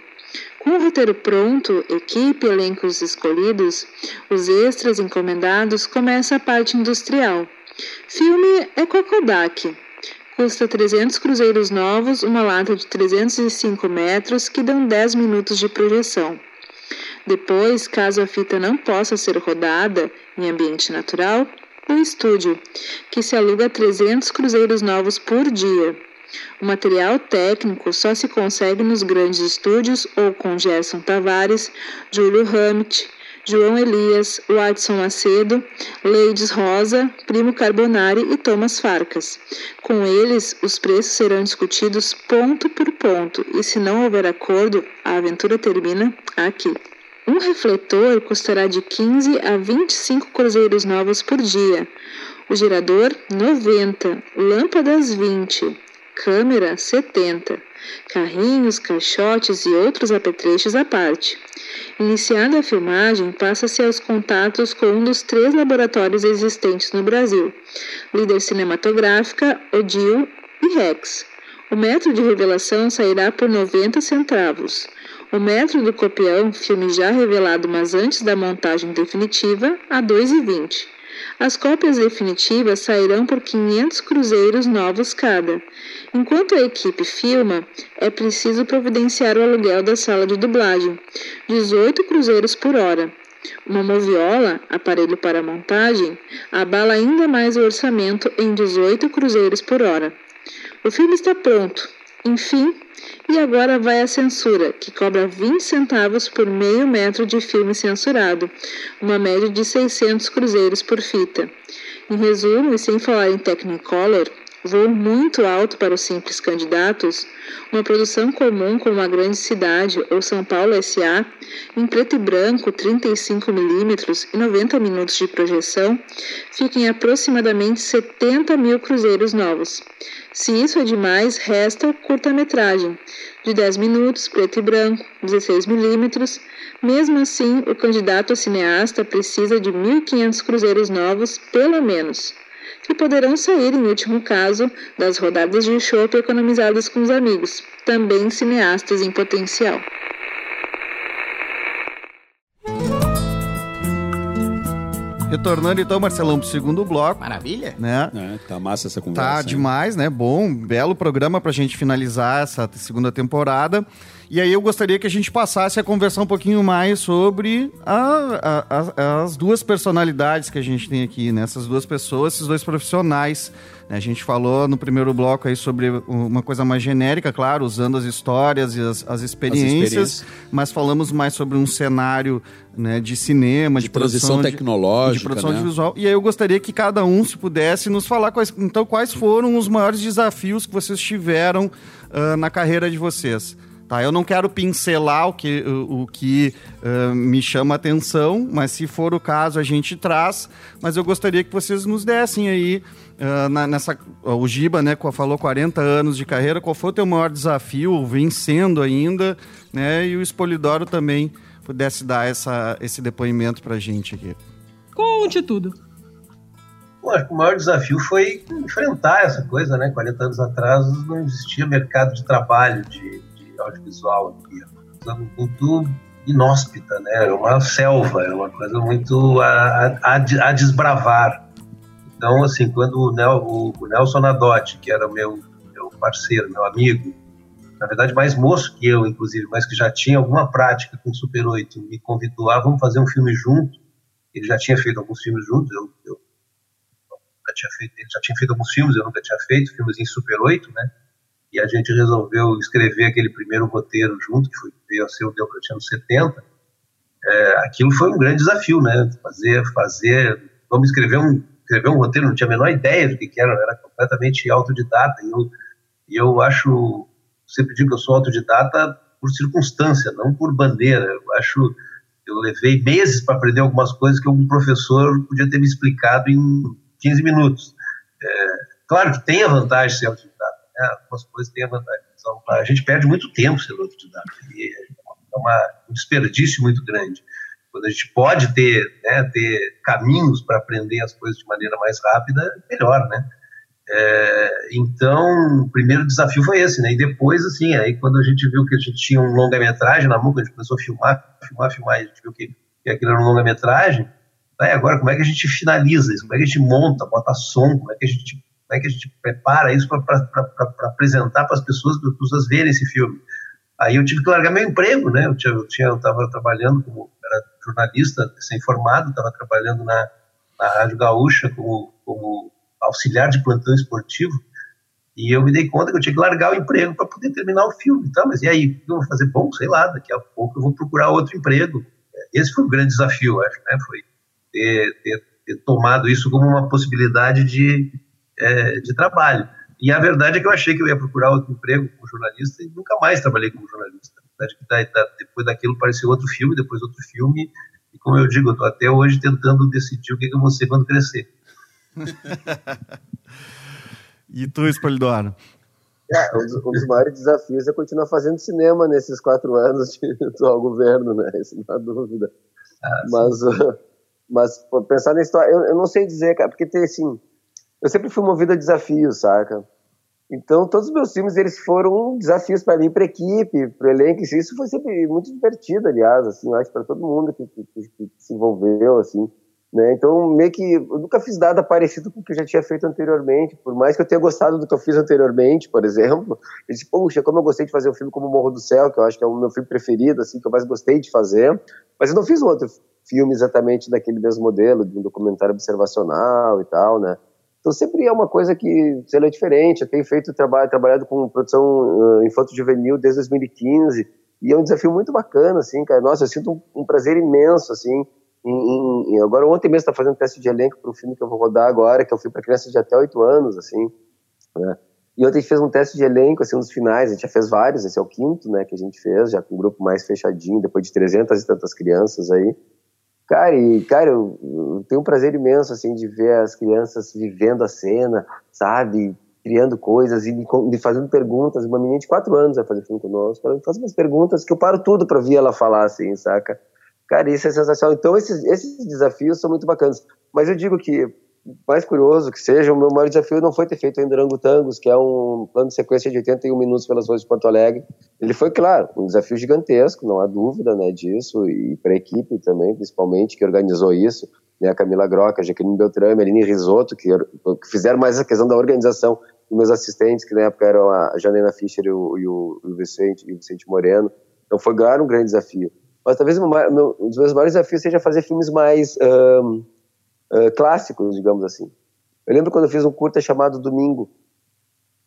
Com o roteiro pronto, equipe e elencos escolhidos, os extras encomendados, começa a parte industrial. Filme é com a Kodak. Custa 300 cruzeiros novos, uma lata de 305 metros, que dão 10 minutos de projeção. Depois, caso a fita não possa ser rodada em ambiente natural, o estúdio, que se aluga a 300 cruzeiros novos por dia. O material técnico só se consegue nos grandes estúdios ou com Gerson Tavares, Júlio Hammett, João Elias, Watson Macedo, Leides Rosa, Primo Carbonari e Thomas Farcas. Com eles, os preços serão discutidos ponto por ponto e, se não houver acordo, a aventura termina aqui. Um refletor custará de 15 a 25 cruzeiros novos por dia. O gerador, 90. Lâmpadas, 20. Câmera, 70. Carrinhos, caixotes e outros apetrechos à parte. Iniciada a filmagem, passa-se aos contatos com um dos três laboratórios existentes no Brasil: Líder Cinematográfica, Odil e Rex. O metro de revelação sairá por 90 centavos. O metro do copião, filme já revelado, mas antes da montagem definitiva, a 2,20. As cópias definitivas sairão por 500 cruzeiros novos cada. Enquanto a equipe filma, é preciso providenciar o aluguel da sala de dublagem, 18 cruzeiros por hora. Uma moviola, aparelho para montagem, abala ainda mais o orçamento em 18 cruzeiros por hora. O filme está pronto. Enfim, e agora vai a censura, que cobra 20 centavos por meio metro de filme censurado, uma média de 600 cruzeiros por fita. Em resumo, e sem falar em Technicolor, voo muito alto para os simples candidatos, uma produção comum com uma grande cidade ou São Paulo SA, em preto e branco 35mm e 90 minutos de projeção, fica em aproximadamente 70 mil cruzeiros novos. Se isso é demais, resta curta-metragem, de 10 minutos, preto e branco, 16 milímetros. Mesmo assim, o candidato a cineasta precisa de 1.500 cruzeiros novos, pelo menos, que poderão sair, em último caso, das rodadas de chopp economizadas com os amigos, também cineastas em potencial. Retornando então, Marcelão, pro segundo bloco. Maravilha. Né? É, tá massa essa conversa. Tá hein? demais, né? Bom, belo programa pra gente finalizar essa segunda temporada. E aí eu gostaria que a gente passasse a conversar um pouquinho mais sobre a- a- a- as duas personalidades que a gente tem aqui, né? Essas duas pessoas, esses dois profissionais. né? A gente falou no primeiro bloco aí sobre uma coisa mais genérica, claro, usando as histórias e as, as experiências, experiências. mas falamos mais sobre um cenário né, de cinema, de, De produção de- tecnológica, de produção né? audiovisual. E aí eu gostaria que cada um, se pudesse, nos falar quais, então, quais foram os maiores desafios que vocês tiveram uh, na carreira de vocês. Tá, eu não quero pincelar o que, o, o que uh, me chama atenção, mas se for o caso, a gente traz. Mas eu gostaria que vocês nos dessem aí, uh, na, nessa. O Giba, né, falou 40 anos de carreira, qual foi o teu maior desafio, vencendo ainda, né? E o Espolidoro também pudesse dar essa, esse depoimento pra gente aqui. Conte tudo. Bom, acho que o maior desafio foi enfrentar essa coisa, né? 40 anos atrás não existia mercado de trabalho de audiovisual aqui. É uma coisa muito inóspita, né? É uma selva, é uma coisa muito a, a, a desbravar. Então, assim, quando o, Nel, o Nelson Nadotti, que era meu, meu parceiro, meu amigo, na verdade mais moço que eu, inclusive, mas que já tinha alguma prática com Super 8, me convidou a vamos fazer um filme junto. Ele já tinha feito alguns filmes juntos, eu, eu nunca tinha feito, ele já tinha feito alguns filmes, eu nunca tinha feito, filmes em Super 8, né? E a gente resolveu escrever aquele primeiro roteiro junto, que foi, veio a ser o Diocletiano 70, é, aquilo foi um grande desafio, né? Fazer, fazer, vamos escrever um, escrever um roteiro, não tinha a menor ideia do que, era, era completamente autodidata, e eu, eu acho, sempre digo que eu sou autodidata por circunstância, não por bandeira, eu acho, eu levei meses para aprender algumas coisas que um professor podia ter me explicado em 15 minutos. É, claro que tem a vantagem de ser autodidata, né, algumas coisas têm a vantagem. A gente perde muito tempo sendo autodidata. E é uma, um desperdício muito grande. Quando a gente pode ter, né, ter caminhos para aprender as coisas de maneira mais rápida, melhor, né? É, então, o primeiro desafio foi esse, né? E depois, assim, aí quando a gente viu que a gente tinha um longa-metragem na mão, a gente começou a filmar, filmar, filmar, a gente viu que, que aquilo era um longa-metragem, né? agora como é que a gente finaliza isso? Como é que a gente monta, bota som, como é que a gente como é que a gente prepara isso para apresentar para as pessoas, para as pessoas verem esse filme. Aí eu tive que largar meu emprego, né? Eu tinha, eu tinha, estava trabalhando como era jornalista, sem formado, estava trabalhando na, na Rádio Gaúcha como, como auxiliar de plantão esportivo. E eu me dei conta que eu tinha que largar o emprego para poder terminar o filme. Então, mas e aí, eu vou fazer? Bom, sei lá, daqui a pouco eu vou procurar outro emprego. Esse foi o grande desafio, acho, né? Foi ter, ter, ter tomado isso como uma possibilidade de, é, de trabalho. E a verdade é que eu achei que eu ia procurar outro emprego como jornalista e nunca mais trabalhei como jornalista. Depois daquilo apareceu outro filme, depois outro filme, e como eu digo, eu estou até hoje tentando decidir o que, que eu vou ser quando crescer. [laughs] e tu, Espolidoro? É, um, dos, um, dos, maiores desafios é continuar fazendo cinema nesses quatro anos de [laughs] atual governo, né? Isso não há dúvida. Ah, mas, uh, [laughs] mas pensar na história, eu, eu, não sei dizer, cara, porque tem assim, eu sempre fui movido a desafios, saca? Então, todos os meus filmes, eles foram desafios para mim, para equipe, para elenco. Isso foi sempre muito divertido, aliás, assim, acho para todo mundo que, que, que, se envolveu, assim. Né? Então, meio que eu nunca fiz nada parecido com o que eu já tinha feito anteriormente, por mais que eu tenha gostado do que eu fiz anteriormente, por exemplo. Eu disse, poxa, como eu gostei de fazer um filme como Morro do Céu, que eu acho que é o meu filme preferido, assim, que eu mais gostei de fazer, mas eu não fiz um outro filme exatamente daquele mesmo modelo, de um documentário observacional e tal, né? Então sempre é uma coisa que, sei lá, é diferente. Eu tenho feito trabalho, trabalhado com produção uh, infanto-juvenil desde 2015 e é um desafio muito bacana, assim, cara. Nossa, eu sinto um, um prazer imenso, assim. Em, em, agora ontem mesmo está fazendo teste de elenco para um filme que eu vou rodar agora, que é um filme para crianças de até 8 anos, assim, né? E ontem a gente fez um teste de elenco, assim, nos finais, a gente já fez vários, esse é o quinto, né, que a gente fez, já com um grupo mais fechadinho, depois de 300 e tantas crianças aí. Cara, e, cara, eu, eu, tenho um prazer imenso, assim, de ver as crianças vivendo a cena, sabe? Criando coisas e me, me fazendo perguntas. Uma menina de quatro anos vai fazer filme conosco, ela me faz umas perguntas que eu paro tudo para ver ela falar, assim, saca? Cara, isso é sensacional. Então, esses, esses desafios são muito bacanas. Mas eu digo que mais curioso que seja, o meu maior desafio não foi ter feito ainda Orangotangos, que é um plano de sequência de 81 minutos pelas ruas de Porto Alegre. Ele foi, claro, um desafio gigantesco, não há dúvida né, disso, e para a equipe também, principalmente, que organizou isso, né, a Camila Groca, a Jaqueline Beltrame, a Aline Risotto, que, que fizeram mais a questão da organização, e meus assistentes, que na época eram a Janena Fischer e o, e o, e o Vicente, e o Vicente Moreno. Então foi, claro, um grande desafio. Mas talvez um dos meus maiores desafios seja fazer filmes mais... Um, uh, clássicos, digamos assim. Eu lembro quando eu fiz um curta chamado Domingo.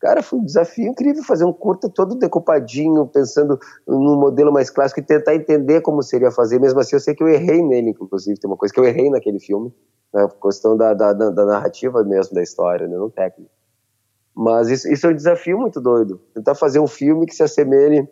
Cara, foi um desafio incrível fazer um curta todo decopadinho, pensando num modelo mais clássico e tentar entender como seria fazer. Mesmo assim, eu sei que eu errei nele, inclusive. Tem uma coisa que eu errei naquele filme. na questão da, da, da, narrativa mesmo da história, né, não técnico. Mas isso, isso é um desafio muito doido. Tentar fazer um filme que se assemelhe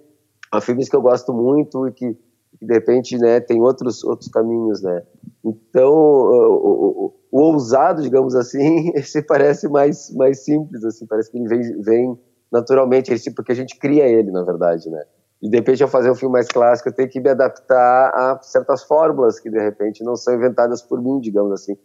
a filmes que eu gosto muito e que, que de repente, né, tem outros outros caminhos, né. Então, o, o, o, ousado, digamos assim, [laughs] esse parece mais mais simples, assim, parece que ele vem, vem naturalmente, esse, porque a gente cria ele, na verdade, né. E de repente, ao fazer um filme mais clássico, eu tenho que me adaptar a certas fórmulas que de repente não são inventadas por mim, digamos assim.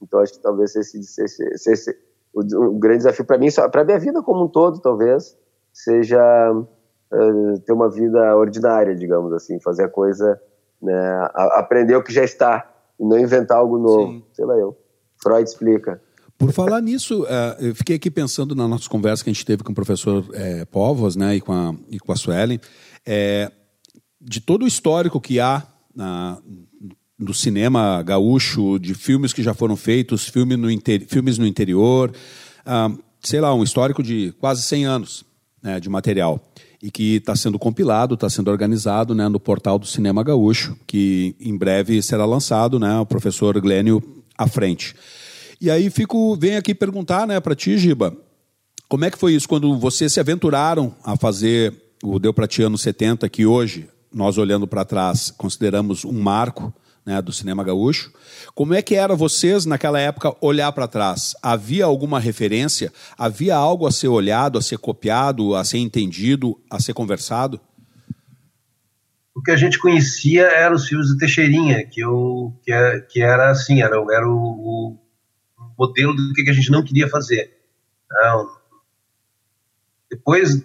Então, acho que talvez esse, esse, esse, esse o, o, grande desafio para mim, para minha vida como um todo, talvez, seja uh, ter uma vida ordinária, digamos assim, fazer a coisa, né, a, aprender o que já está e não inventar algo novo. Sim. Sei lá eu. Freud explica. Por falar nisso, uh, eu fiquei aqui pensando na nossa conversa que a gente teve com o professor é, Povos né, e, com a, e com a Suelen, é, de todo o histórico que há na, do cinema gaúcho, de filmes que já foram feitos, filme no inter, filmes no interior, ah, sei lá, um histórico de quase 100 anos né, de material. E que está sendo compilado, está sendo organizado né, no portal do Cinema Gaúcho, que em breve será lançado, né, o professor Glênio à frente. E aí fico, venho aqui perguntar né, para ti, Giba, como é que foi isso quando vocês se aventuraram a fazer o Deu para Ti ano 70, que hoje, nós olhando para trás, consideramos um marco né, do cinema gaúcho. Como é que era vocês naquela época olhar para trás? Havia alguma referência? Havia algo a ser olhado, a ser copiado, a ser entendido, a ser conversado? O que a gente conhecia eram os filmes do Teixeirinha, que, eu, que, é, que era assim, era, era o, o modelo do que a gente não queria fazer. Não, depois,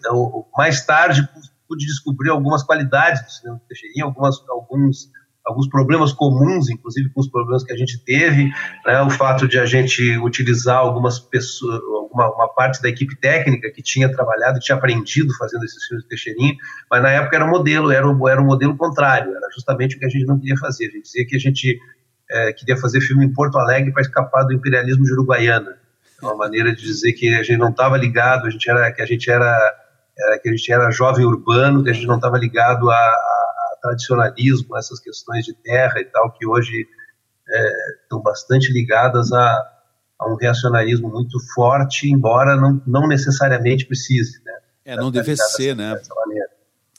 mais tarde, pude descobrir algumas qualidades do cinema do Teixeirinha, algumas, alguns alguns problemas comuns, inclusive com os problemas que a gente teve, né, o fato de a gente utilizar algumas pessoas, alguma uma parte da equipe técnica que tinha trabalhado, tinha aprendido fazendo esses filmes de Teixeirinha, mas na época era modelo, era um, era um modelo contrário, era justamente o que a gente não queria fazer. A gente dizia que a gente é, queria fazer filme em Porto Alegre para escapar do imperialismo de Uruguaiana. É uma maneira de dizer que a gente não estava ligado, a gente era, que a gente era, era, que a gente era jovem urbano, que a gente não estava ligado a, a tradicionalismo, essas questões de terra e tal, que hoje é, estão bastante ligadas a, a, um reacionarismo muito forte, embora não, não necessariamente precise. Né? É, não deve ser, né?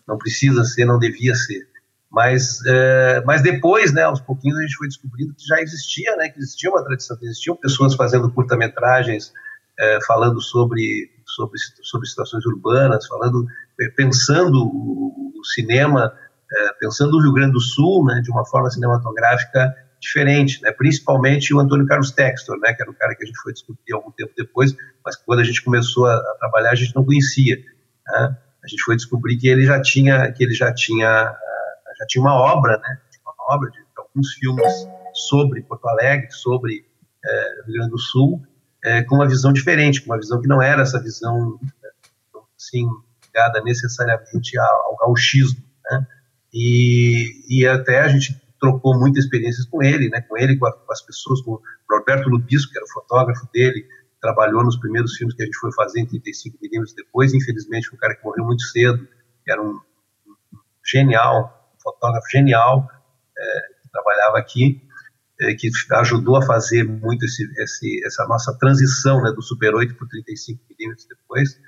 Não precisa ser, não devia ser. Mas, é, mas depois, né, aos pouquinhos, a gente foi descobrindo que já existia, né, que existia uma tradição, que existiam pessoas fazendo curta-metragens, é, falando sobre, sobre, sobre situações urbanas, falando, pensando o, o cinema é, pensando no Rio Grande do Sul, né, de uma forma cinematográfica diferente, né, principalmente o Antônio Carlos Textor, né, que era um cara que a gente foi discutir algum tempo depois, mas quando a gente começou a, a trabalhar a gente não conhecia. Né, a gente foi descobrir que ele já tinha, que ele já tinha, já tinha uma obra, né, uma obra de, alguns filmes sobre Porto Alegre, sobre é, Rio Grande do Sul, é, com uma visão diferente, com uma visão que não era essa visão assim ligada necessariamente ao, ao gauchismo, né? E, e até a gente trocou muitas experiências com ele, né, com ele, com, a, com as pessoas, com o Roberto Lubisco, que era o fotógrafo dele, trabalhou nos primeiros filmes que a gente foi fazer em 35 milímetros depois, infelizmente um cara que morreu muito cedo, que era um, um genial, um fotógrafo genial, é, que trabalhava aqui, é, que ajudou a fazer muito esse, esse, essa nossa transição né, do Super 8 para 35 milímetros depois,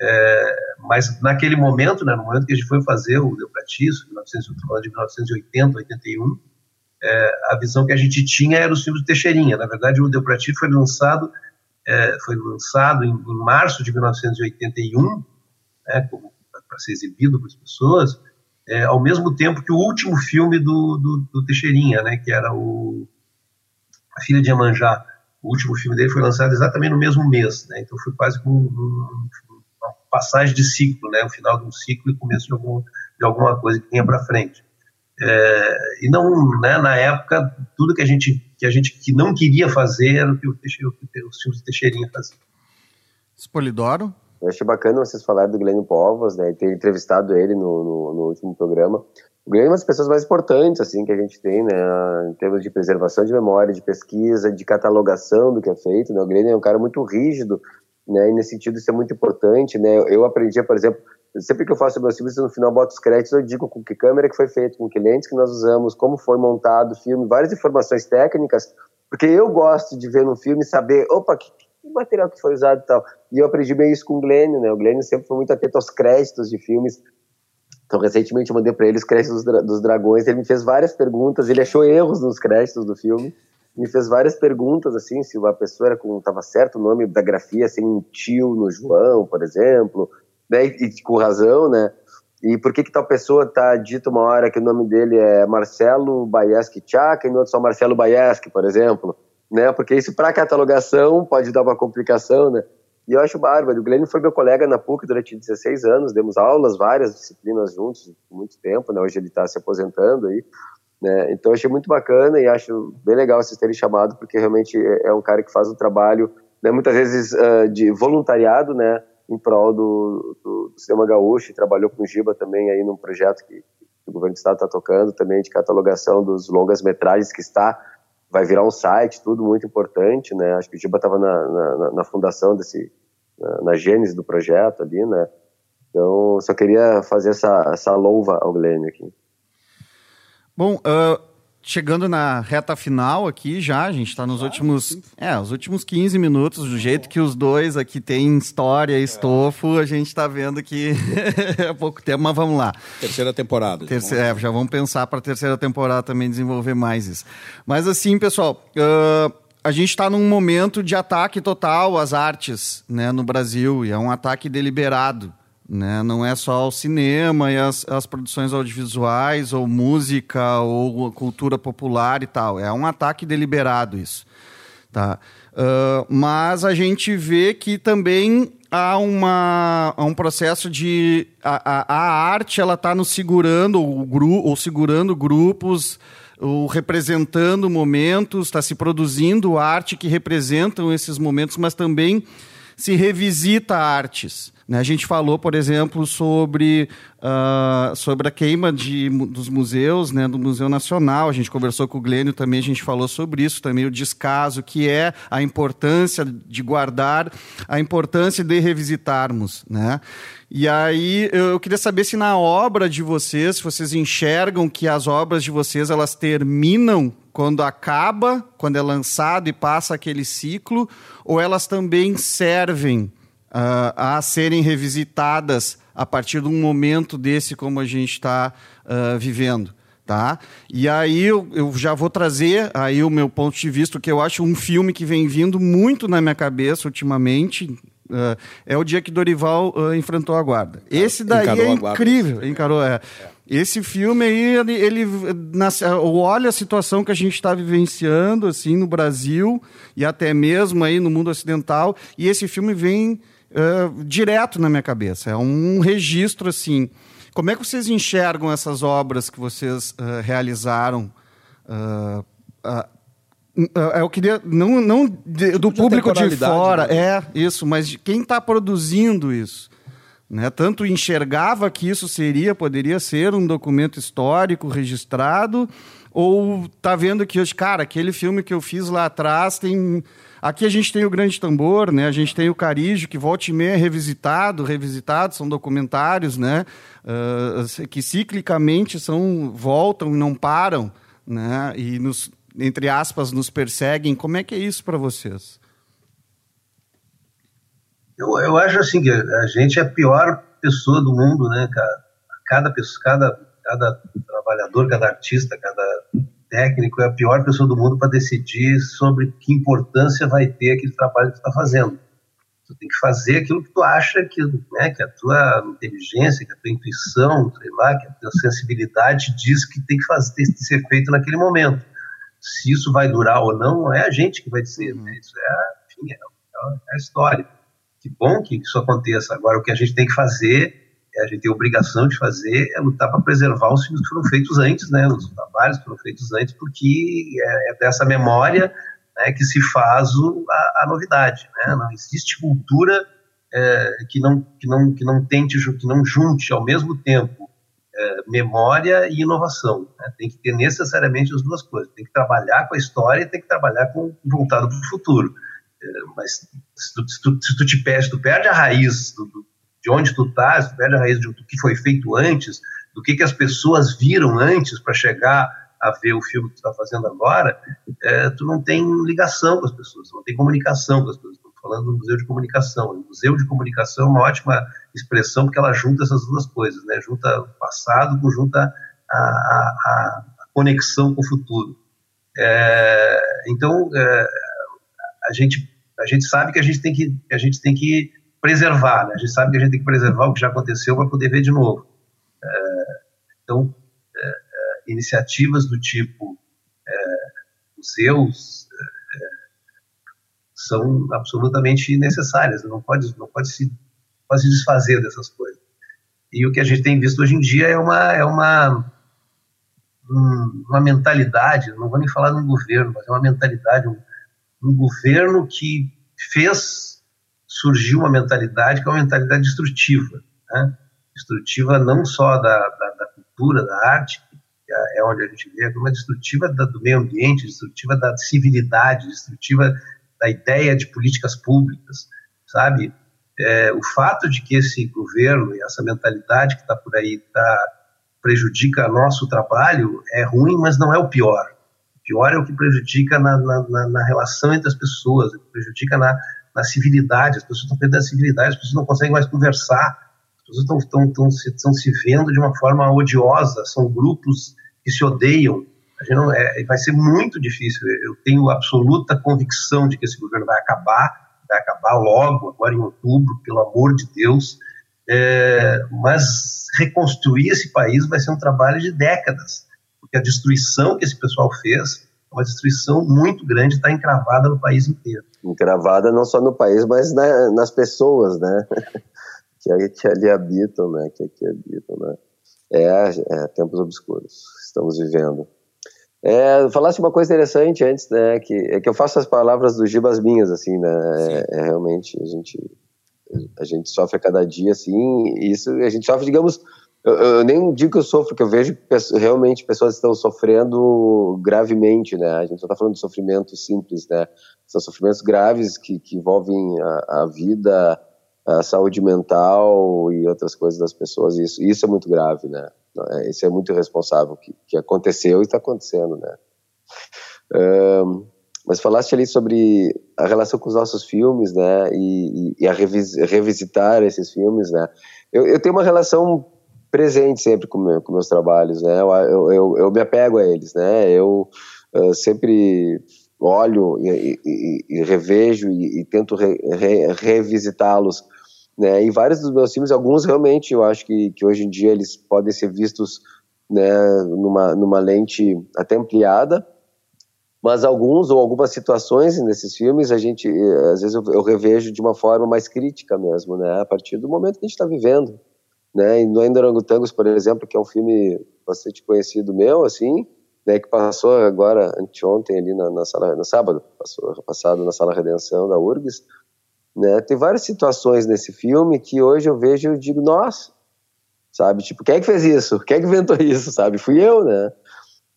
é, mas naquele momento, né, no momento que a gente foi fazer o Ti, de 1980, 81, é, a visão que a gente tinha era os filmes de Teixeirinha. Na verdade, o Ti foi lançado, é, foi lançado em, em, março de 1981, né, para ser exibido para as pessoas, é, ao mesmo tempo que o último filme do, do, do Teixeirinha, né, que era o A Filha de Amanjá. O último filme dele foi lançado exatamente no mesmo mês, né, então foi quase como um, passagem de ciclo, né? O final de um ciclo e começo de, algum, de alguma coisa que vinha para frente. É, e não, né, na época, tudo que a gente que a gente que não queria fazer era o que, o Teixeira, os filmes de Teixeirinha faziam. Spolidoro? Eu achei bacana vocês falarem do Guilherme Povos, né, ter entrevistado ele no, no, no, último programa. O Guilherme é uma das pessoas mais importantes, assim, que a gente tem, né, em termos de preservação de memória, de pesquisa, de catalogação do que é feito, né, o Guilherme é um cara muito rígido né? E nesse sentido isso é muito importante, né? Eu aprendi, por exemplo, sempre que eu faço meus filmes, no final boto os créditos, eu digo com que câmera que foi feito, com que lentes que nós usamos, como foi montado o filme, várias informações técnicas Porque eu gosto de ver no filme saber, opa, que, que material que foi usado e tal. E eu aprendi bem isso com o Glênio, né? O Glênio sempre foi muito atento aos créditos de filmes. Então, recentemente eu mandei para ele os créditos dos, dra dos dragões. Ele me fez várias perguntas, ele achou erros nos créditos do filme. Me fez várias perguntas, assim, se a pessoa era com. Tava certo o nome da grafia, assim, um tio no João, por exemplo. Né? E, e com razão, né? E por que que tal pessoa tá dito uma hora que o nome dele é Marcelo Baieski Tchaka e no outro só Marcelo Baieski, por exemplo, né? Porque isso para catalogação pode dar uma complicação, né? E eu acho bárbaro. O Glenn foi meu colega na PUC durante 16 anos, demos aulas, várias disciplinas juntos, muito tempo, né? Hoje ele está se aposentando aí, né? Então achei muito bacana e acho bem legal vocês terem chamado, porque realmente é, é um cara que faz um trabalho, né? Muitas vezes uh, de voluntariado, né? em prol do, do, do cinema gaúcho e trabalhou com o Giba também aí num projeto que, que o governo do estado está tocando também de catalogação dos longas metragens que está vai virar um site tudo muito importante né acho que o Giba estava na, na, na, fundação desse na, na, gênese do projeto ali né então só queria fazer essa essa louva ao Glênio aqui bom uh, chegando na reta final aqui já, a gente está nos últimos, é, os últimos 15 minutos, do jeito que os dois aqui têm história e estofo, a gente está vendo que [laughs] é pouco tempo, mas vamos lá. Terceira temporada. Terceira, é, já vamos pensar para a terceira temporada também desenvolver mais isso. Mas assim, pessoal, uh, a gente está num momento de ataque total às artes né, no Brasil, e é um ataque deliberado. Né? Não é só o cinema e as, as produções audiovisuais, ou música, ou cultura popular e tal. É um ataque deliberado isso. Tá? Uh, mas a gente vê que também há, uma, há um processo de. A, a, a arte ela está nos segurando, ou, gru, ou segurando grupos, ou representando momentos, está se produzindo arte que representam esses momentos, mas também se revisita artes. Né? A gente falou, por exemplo, sobre, uh, sobre a queima de, dos museus, né? do Museu Nacional. A gente conversou com o Glênio também, a gente falou sobre isso também, o descaso, que é a importância de guardar, a importância de revisitarmos. Né? E aí eu queria saber se na obra de vocês, vocês enxergam que as obras de vocês elas terminam quando acaba, quando é lançado e passa aquele ciclo, ou elas também servem uh, a serem revisitadas a partir de um momento desse como a gente está uh, ah, vivendo. Tá? E aí eu, eu, já vou trazer aí o meu ponto de vista, que eu acho um filme que vem vindo muito na minha cabeça ultimamente, uh, é o dia que Dorival enfrentou a guarda. Esse daí é incrível, encarou, é. é. Esse filme aí, ele, ele nas, olha a situação que a gente está vivenciando assim no Brasil e até mesmo aí no mundo ocidental, e esse filme vem uh, direto na minha cabeça. É um registro assim. Como é que vocês enxergam essas obras que vocês uh, realizaram? Uh, eu queria não não do público de fora né? é isso, mas de quem está produzindo isso, né? Tanto enxergava que isso seria poderia ser um documento histórico registrado ou tá vendo que hoje, cara, aquele filme que eu fiz lá atrás tem Aqui a gente tem o Grande Tambor, né? A gente tem o Carijo, que volta e meia é revisitado, revisitado, são documentários, né? Uh, que ciclicamente são, voltam e não param, né? E, nos, entre aspas, nos perseguem. Como é que é isso para vocês? Eu, eu acho assim que a gente é a pior pessoa do mundo, né, cara? Cada pessoa, cada, cada trabalhador, cada artista, cada técnico é a pior pessoa do mundo para decidir sobre que importância vai ter aquele trabalho que tu está fazendo. Tu tem que fazer aquilo que tu acha que, né, que a tua inteligência, que a tua intuição, sei lá, que a tua sensibilidade diz que tem que, fazer, tem que ser feito naquele momento. Se isso vai durar ou não, não é a gente que vai dizer, né? isso é, enfim, é, é a história. Que bom que isso aconteça. Agora, o que a gente tem que fazer a gente tem a obrigação de fazer é lutar para preservar os filmes que foram feitos antes, né, os trabalhos que foram feitos antes, porque é, é dessa memória né, que se faz o, a, a, novidade. Né? Não existe cultura é, que não que não que não tente que não junte ao mesmo tempo é, memória e inovação. Né? Tem que ter necessariamente as duas coisas. Tem que trabalhar com a história e tem que trabalhar com voltado para o futuro. Mas se tu, se, tu, se tu, te perde, tu perde a raiz do, do de onde tu estás, tu perde a raiz do que foi feito antes, do que, que as pessoas viram antes para chegar a ver o filme que tu está fazendo agora, é, tu não tem ligação com as pessoas, não tem comunicação com as pessoas. Estou falando do museu de comunicação. O museu de comunicação é uma ótima expressão porque ela junta essas duas coisas, né? Junta o passado com junta a, a, a conexão com o futuro. É, então, é, a gente a gente sabe que a gente tem que a gente tem que preservar, né? A gente sabe que a gente tem que preservar o que já aconteceu para poder ver de novo. É, então, é, é, iniciativas do tipo museus são absolutamente necessárias. Não pode não pode se pode se desfazer dessas coisas. E o que a gente tem visto hoje em dia é uma é uma uma mentalidade, não vou nem falar de um governo, mas é uma mentalidade, um, um governo que fez surgir uma mentalidade que é uma mentalidade destrutiva, né? destrutiva não só da, da, da, cultura, da arte, que é, é onde a gente vê, mas destrutiva da, do meio ambiente, destrutiva da civilidade, destrutiva da ideia de políticas públicas, sabe? É, o fato de que esse governo e essa mentalidade que está por aí tá, prejudica nosso trabalho é ruim, mas não é o pior pior é o que prejudica na, na, na relação entre as pessoas, prejudica na, na civilidade, as pessoas estão perdendo a civilidade, as pessoas não conseguem mais conversar, as pessoas estão, estão, estão, se, estão se vendo de uma forma odiosa, são grupos que se odeiam. Não, é, vai ser muito difícil. Eu tenho absoluta convicção de que esse governo vai acabar, vai acabar logo, agora em outubro, pelo amor de Deus. É, mas reconstruir esse país vai ser um trabalho de décadas porque a destruição que esse pessoal fez é uma destruição muito grande, está encravada no país inteiro. Encravada não só no país, mas na, nas pessoas, né? [laughs] que, que ali habitam, né? Que aqui habitam, né? É, é tempos obscuros estamos vivendo. É, falasse uma coisa interessante antes, né? Que é que eu faço as palavras do Gibas minhas, assim, né? É, é, realmente a gente a gente sofre a cada dia, assim. Isso a gente sofre, digamos, eu, nem digo que eu sofro, porque eu vejo que realmente pessoas estão sofrendo gravemente, né? A gente não está falando de sofrimento simples, né? São sofrimentos graves que, que envolvem a, a, vida, a saúde mental e outras coisas das pessoas. Isso, isso é muito grave, né? É, isso é muito irresponsável que, que aconteceu e está acontecendo, né? Um, mas falaste ali sobre a relação com os nossos filmes, né? E, e, e a revis, revisitar esses filmes, né? Eu, eu tenho uma relação presente sempre com, meu, com meus trabalhos, né? Eu, eu, eu, me apego a eles, né? Eu uh, sempre olho e, e, e revejo e, e tento re, re, revisitá-los, né? E vários dos meus filmes, alguns realmente eu acho que, que hoje em dia eles podem ser vistos né, numa, numa lente até ampliada, mas alguns ou algumas situações nesses filmes a gente às vezes eu, eu revejo de uma forma mais crítica mesmo, né? A partir do momento que a gente está vivendo, né? E no Endorangotangos, por exemplo, que é um filme bastante conhecido meu, assim, né, que passou agora anteontem ali na, na sala, no sábado, passou passado na sala Redenção da URGS, né? Tem várias situações nesse filme que hoje eu vejo e digo, nossa, sabe? Tipo, quem é que fez isso? Quem é que inventou isso, sabe? Fui eu, né?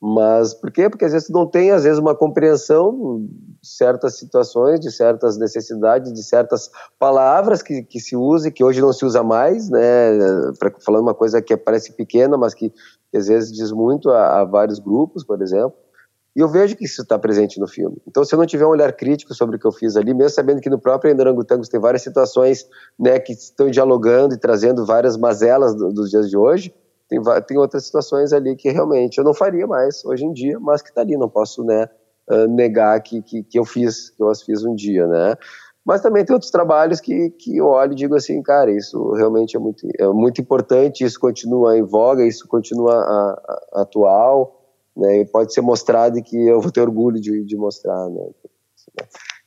Mas por quê? Porque às vezes não tem, às vezes, uma compreensão de certas situações, de certas necessidades, de certas palavras que, que se usa e que hoje não se usa mais, né? Falando uma coisa que parece pequena, mas que, às vezes diz muito a, a, vários grupos, por exemplo. E eu vejo que isso está presente no filme. Então, se eu não tiver um olhar crítico sobre o que eu fiz ali, mesmo sabendo que no próprio Endorangotangos tem várias situações né, que estão dialogando e trazendo várias mazelas do, dos dias de hoje, tem, tem outras situações ali que realmente eu não faria mais hoje em dia, mas que está ali, não posso né, negar que, que, que, eu fiz, que eu as fiz um dia, né? Mas também tem outros trabalhos que, que eu olho e digo assim, cara, isso realmente é muito, é muito importante, isso continua em voga, isso continua a, a, atual, né? E pode ser mostrado e que eu vou ter orgulho de, de mostrar, né?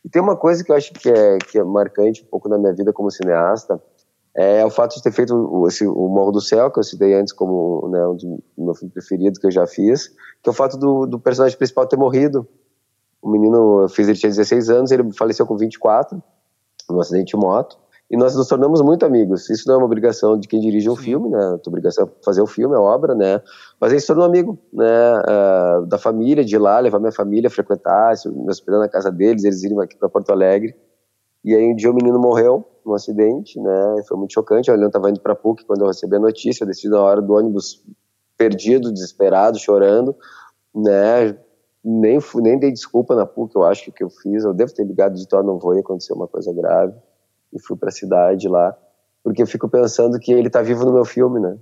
E tem uma coisa que eu acho que é, que é marcante um pouco na minha vida como cineasta, é o fato de ter feito o, esse, o Morro do Céu, que eu citei antes como né, um dos meus filmes preferidos que eu já fiz, que é o fato do, do personagem principal ter morrido. O menino, eu fiz, ele tinha 16 anos, ele faleceu com 24, num acidente de moto, e nós nos tornamos muito amigos. Isso não é uma obrigação de quem dirige um filme, né? A obrigação é fazer o filme, a obra, né? Mas ele se tornou amigo, né? Uh, da família, de ir lá, levar minha família frequentar, me hospedar na casa deles, eles irem aqui para Porto Alegre. E aí um dia o menino morreu num acidente, né? Foi muito chocante. O Leandro estava indo para PUC quando eu recebi a notícia. Eu desci na hora do ônibus perdido, desesperado, chorando. né? Nem, fui, nem dei desculpa na PUC, eu acho que que eu fiz. Eu devo ter ligado de não vou aconteceu uma coisa grave. E fui para a cidade lá, porque eu fico pensando que ele tá vivo no meu filme, né?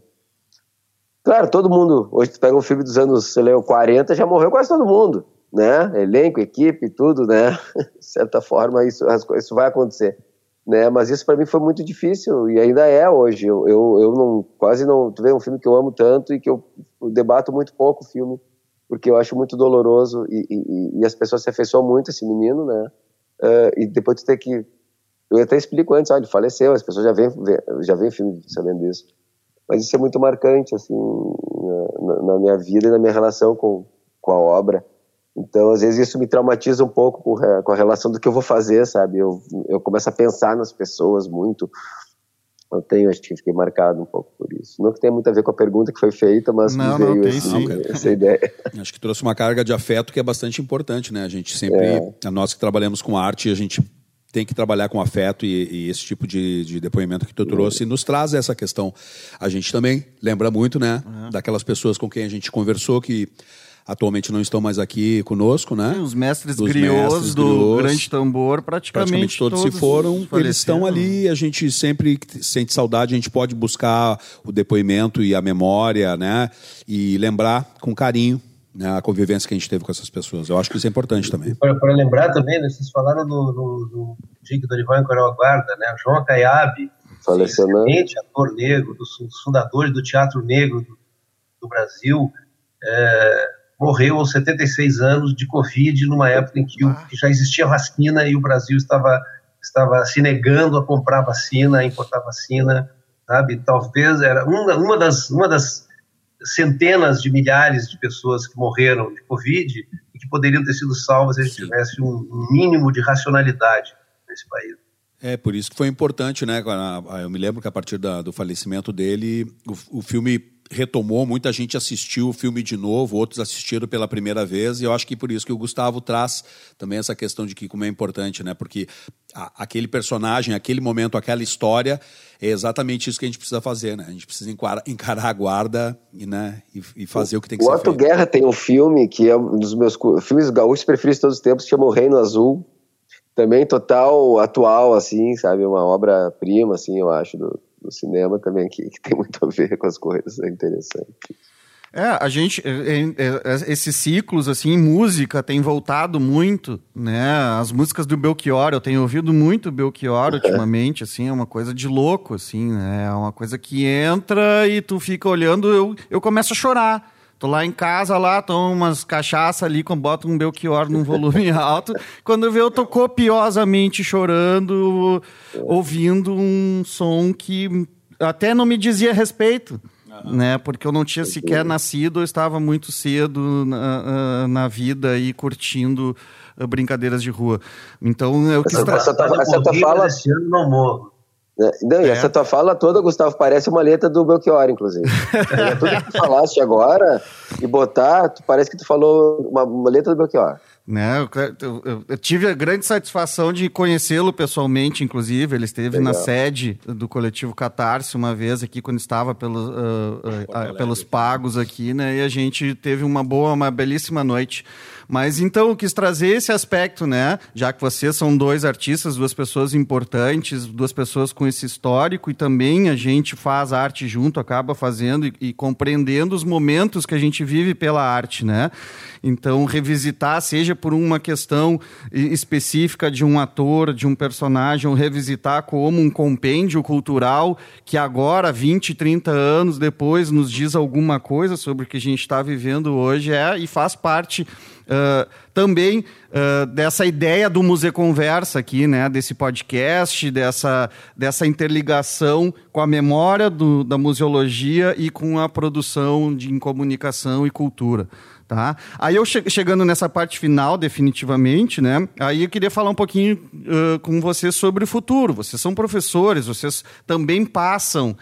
Claro, todo mundo. Hoje tu pega um filme dos anos, sei lá, 40, já morreu quase todo mundo, né? Elenco, equipe, tudo, né? [laughs] De certa forma, isso, isso vai acontecer né? Mas isso para mim foi muito difícil e ainda é hoje. Eu, eu, eu não quase não. Tu vê um filme que eu amo tanto e que eu, eu debato muito pouco o filme porque eu acho muito doloroso e, e, e as pessoas se afeiçoam muito esse menino, né? Uh, e depois tu ter que eu até explico antes, olha, ele faleceu, as pessoas já vêm já vêm filme sabendo disso. Mas isso é muito marcante assim na, na minha vida e na minha relação com com a obra. Então, às vezes, isso me traumatiza um pouco com, com a relação do que eu vou fazer, sabe? Eu, eu começo a pensar nas pessoas muito. Eu tenho, acho que fiquei marcado um pouco por isso. Não que tenha muito a ver com a pergunta que foi feita, mas não, veio não, esse, não, [laughs] essa ideia. Acho que trouxe uma carga de afeto que é bastante importante, né? A gente sempre, é. nós que trabalhamos com arte, a gente tem que trabalhar com afeto e, e esse tipo de, de, depoimento que tu trouxe nos traz essa questão. A gente também lembra muito, né, uhum. daquelas pessoas com quem a gente conversou que atualmente não estão mais aqui conosco, né? Sim, os mestres Dos griots mestres do griots, Grande Tambor, praticamente, praticamente todos, todos, se foram. Eles estão ali, a gente sempre sente saudade, a gente pode buscar o depoimento e a memória, né? E lembrar com carinho né, a convivência que a gente teve com essas pessoas. Eu acho que isso é importante também. Para lembrar também, né, vocês falaram do, do, do Dick Dorival em Coral Guarda, né? João Acaiabe, faleceu, excelente ator negro, dos fundadores do Teatro Negro do, do Brasil. É, morreu aos 76 anos de Covid, numa época em que, o, que já existia vacina e o Brasil estava, estava se negando a comprar vacina, a importar vacina, sabe? Talvez era uma, uma, das, uma das centenas de milhares de pessoas que morreram de Covid e que poderiam ter sido salvas se a gente tivesse um mínimo de racionalidade nesse país. É, por isso que foi importante, né? Eu me lembro que a partir da, do falecimento dele, o, o filme retomou, muita gente assistiu o filme de novo, outros assistiram pela primeira vez, e eu acho que por isso que o Gustavo traz também essa questão de que como é importante, né? Porque a, aquele personagem, aquele momento, aquela história, é exatamente isso que a gente precisa fazer, né? A gente precisa encarar, encarar a guarda e, né, e, e fazer o, o que tem que o ser Otto feito. Guerra tem um filme que é um dos meus filmes gaúchos preferidos de todos os tempos, que chama O Reino Azul, também total atual, assim, sabe? Uma obra-prima, assim, eu acho, do, do cinema também, que, que, tem muito a ver com as coisas, é interessante. É, a gente, é, é, é, esses ciclos, assim, música tem voltado muito, né? As músicas do Belchior, eu tenho ouvido muito Belchior ultimamente, assim, é uma coisa de louco, assim, né? É uma coisa que entra e tu fica olhando, eu, eu começo a chorar. Tô lá em casa, lá, tomo umas cachaça ali, boto um Belchior num volume [laughs] alto. Quando eu vejo, eu tô copiosamente chorando, ouvindo um som que até não me dizia respeito. Uhum. Né, porque eu não tinha sequer nascido, eu estava muito cedo na, na vida e curtindo uh, brincadeiras de rua. Então eu quis essa, essa, essa, essa fala esse ano não morro. Não, é. essa tua fala toda, Gustavo, parece uma letra do Belchior, inclusive. é, tudo que tu falaste agora e botar, tu, parece que tu falou uma, uma letra do Belchior. Né, eu, eu, eu, tive a grande satisfação de conhecê-lo pessoalmente, inclusive. Ele esteve Legal. na sede do coletivo Catarse uma vez aqui, quando estava pelos, uh, uh, uh, pelos pagos aqui, né? E a gente teve uma boa, uma belíssima noite. Mas então eu quis trazer esse aspecto, né? Já que vocês são dois artistas, duas pessoas importantes, duas pessoas com esse histórico e também a gente faz arte junto, acaba fazendo e, e compreendendo os momentos que a gente vive pela arte, né? Então, revisitar, seja por uma questão específica de um ator, de um personagem, ou revisitar como um compêndio cultural que agora, 20, 30 anos depois, nos diz alguma coisa sobre o que a gente está vivendo hoje é e faz parte Uh, também uh, dessa ideia do Museu Conversa aqui, né? Desse podcast, dessa, dessa interligação com a memória do, da museologia e com a produção de comunicação e cultura. Tá? Aí eu che chegando nessa parte final, definitivamente, né? Aí eu queria falar um pouquinho uh, com vocês sobre o futuro. Vocês são professores, vocês também passam,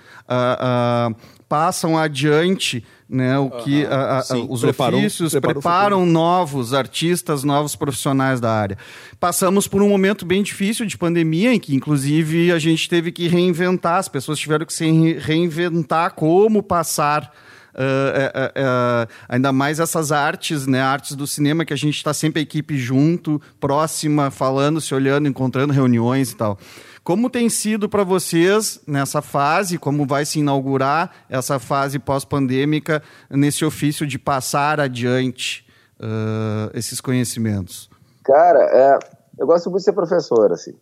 passam adiante né, o que a, a, Sim, os preparam, ofícios preparam novos artistas, novos profissionais da área. Passamos por um momento bem difícil de pandemia, em que inclusive a gente teve que reinventar, as pessoas tiveram que se reinventar como passar uh, ainda mais essas artes, né, artes do cinema que a gente está sempre a equipe junto, próxima, falando, se olhando, encontrando reuniões e tal. Como tem sido para vocês nessa fase, como vai se inaugurar essa fase pós-pandêmica, nesse ofício de passar adiante uh, esses conhecimentos? Cara, é, eu gosto muito de ser professor, assim.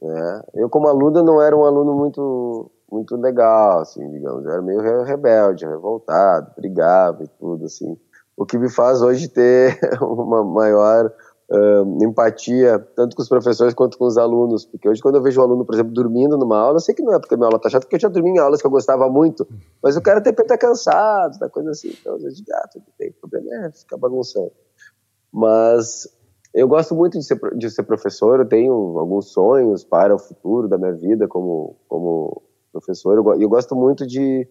Né? Eu, como aluno, não era um aluno muito muito legal, assim, digamos. Eu era meio rebelde, revoltado, brigava e tudo, assim. O que me faz hoje ter [laughs] uma maior empatia, tanto com os professores quanto com os alunos. Porque hoje, quando eu vejo um aluno, por exemplo, dormindo numa aula, eu sei que não é porque minha aula tá chata, porque eu já dormi em aulas que eu gostava muito, mas o cara até tá cansado, tá coisa assim. Então, eu digo, ah, tudo bem, o problema é ficar bagunçando. Mas eu gosto muito de ser, de ser professor, eu tenho alguns sonhos para o futuro da minha vida como, como professor. Eu, eu gosto muito de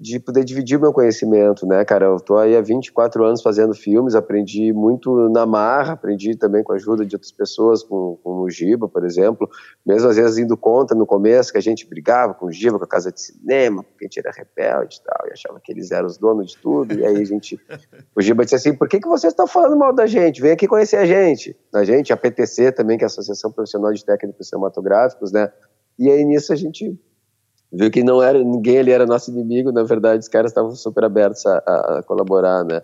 de poder dividir meu conhecimento, né, cara? Eu tô aí há 24 anos fazendo filmes, aprendi muito na marra, aprendi também com a ajuda de outras pessoas, com, com o Giba, por exemplo, mesmo às vezes indo contra no começo, que a gente brigava com o Giba, com a casa de cinema, porque a gente era rebelde e tal, e achava que eles eram os donos de tudo, e aí a gente, [laughs] o Giba disse assim, por que, que vocês estão falando mal da gente? Vem aqui conhecer a gente. A gente, a PTC também, que é a Associação Profissional de Técnicos Cinematográficos, né? E aí nisso a gente viu que não era ninguém ali era nosso inimigo, na verdade os caras estavam super abertos a, a, colaborar, né?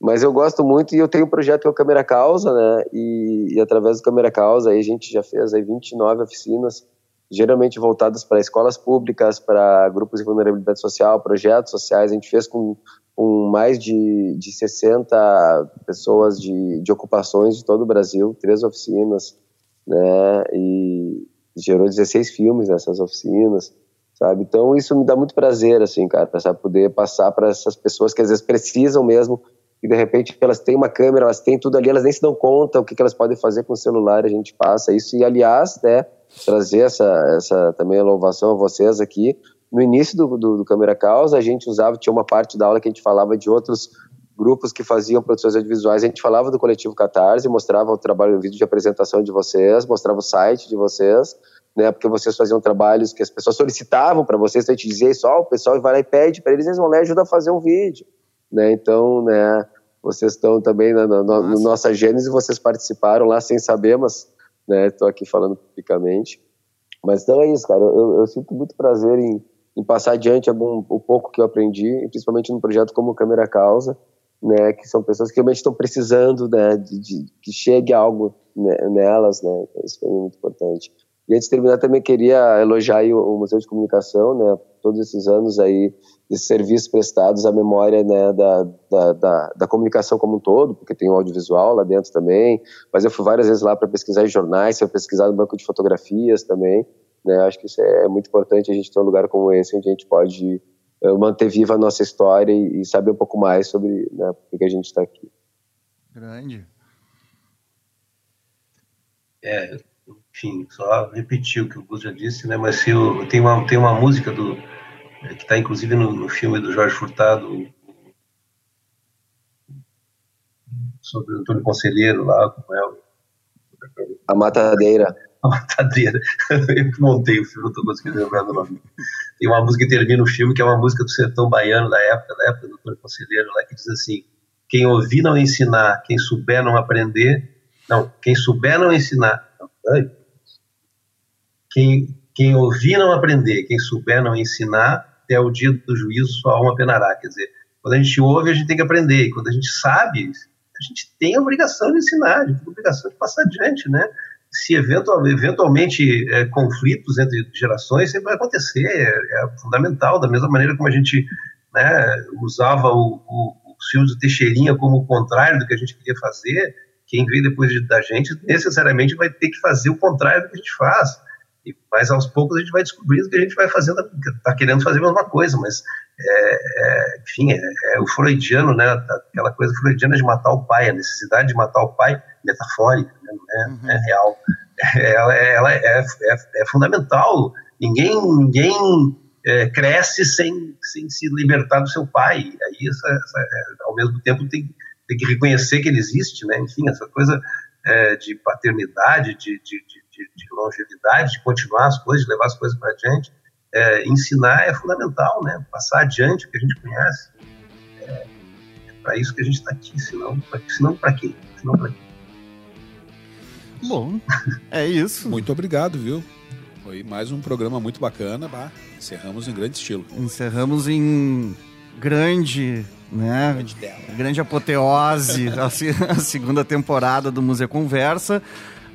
Mas eu gosto muito e eu tenho um projeto que é o Câmera Causa, né? E, e através do Câmera Causa aí a gente já fez aí 29 oficinas, geralmente voltadas para escolas públicas, para grupos de vulnerabilidade social, projetos sociais. A gente fez com, com mais de, de 60 pessoas de, de ocupações de todo o Brasil, três oficinas, né? E gerou 16 filmes nessas oficinas sabe? Então isso me dá muito prazer, assim, cara, sabe? poder passar para essas pessoas que às vezes precisam mesmo e de repente elas têm uma câmera, elas têm tudo ali, elas nem se dão conta o que, que elas podem fazer com o celular, a gente passa isso e aliás, né, trazer essa, essa também louvação a vocês aqui. No início do, do, do Câmera Causa, a gente usava, tinha uma parte da aula que a gente falava de outros grupos que faziam produções audiovisuais, a gente falava do coletivo Catarse, mostrava o trabalho, o vídeo de apresentação de vocês, mostrava o site de vocês, né? Porque vocês faziam trabalhos que as pessoas solicitavam para vocês, então a gente dizia isso, ó, o pessoal vai lá e pede para eles, eles vão lá e ajudam a fazer um vídeo, né? Então, né, vocês estão também na, na, na nossa gênese, vocês participaram lá sem saber, mas, né, estou aqui falando publicamente. Mas então é isso, cara, eu, eu sinto muito prazer em, em passar adiante algum, o pouco que eu aprendi, principalmente no projeto como Câmera Causa, né, que são pessoas que realmente estão precisando, né, de, de que chegue algo né, nelas, né, isso foi muito importante. E antes de terminar, também queria elogiar o, Museu de Comunicação, né, todos esses anos aí de serviços prestados à memória né, da, da, da, da, comunicação como um todo, porque tem o audiovisual lá dentro também, mas eu fui várias vezes lá para pesquisar em jornais, para pesquisar no banco de fotografias também, né, acho que isso é muito importante, a gente ter um lugar como esse, onde a gente pode eh, manter viva a nossa história e, e saber um pouco mais sobre né, por que a gente está aqui. Grande. É, enfim, só repetir o que o Gus já disse, né? Mas se eu, tem uma tem uma música do é, que está inclusive no, no, filme do Jorge Furtado sobre o Antônio Conselheiro lá, como é a Matadeira. A Matadeira. [laughs] Eu montei o filme, não estou conseguindo lembrar do nome. Tem uma música que termina o filme, que é uma música do sertão baiano da época, da época do Antônio Conselheiro lá, que diz assim: quem ouvir não ensinar, quem souber não aprender, não, quem souber não ensinar, quem, quem ouvir não aprender, quem souber não ensinar, até o dia do juízo sua alma penará. Quer dizer, quando a gente ouve, a gente tem que aprender. E quando a gente sabe, a gente tem a obrigação de ensinar, a gente tem a obrigação de passar adiante, né? Se eventual, eventualmente é, conflitos entre gerações, sempre vai acontecer, é, é, fundamental, da mesma maneira como a gente né, usava o, o, o Silvio Teixeirinha como o contrário do que a gente queria fazer, quem vem depois da gente necessariamente vai ter que fazer o contrário do que a gente faz mas aos poucos a gente vai descobrindo que a gente vai fazendo, está querendo fazer a mesma coisa, mas, é, é, enfim, é, é, o freudiano, né, aquela coisa freudiana de matar o pai, a necessidade de matar o pai, metafórica, né, não é, uhum. é real, ela, ela é, é, é, fundamental, ninguém, ninguém cresce sem, sem se libertar do seu pai, aí essa, essa, ao mesmo tempo tem, tem que reconhecer que ele existe, né, enfim, essa coisa de paternidade, de, de, de de, de longevidade, de continuar as coisas, de levar as coisas para adiante, é, ensinar é fundamental, né? Passar adiante o que a gente conhece. para isso que a gente está aqui, senão para senão pra quê? Senão pra quê? Bom, é isso. [laughs] Muito obrigado, viu? Foi mais um programa muito bacana. Bah, encerramos em grande estilo. Encerramos em grande, né? Grande. Grande apoteose, [laughs] a, se- a segunda temporada do Museu Conversa.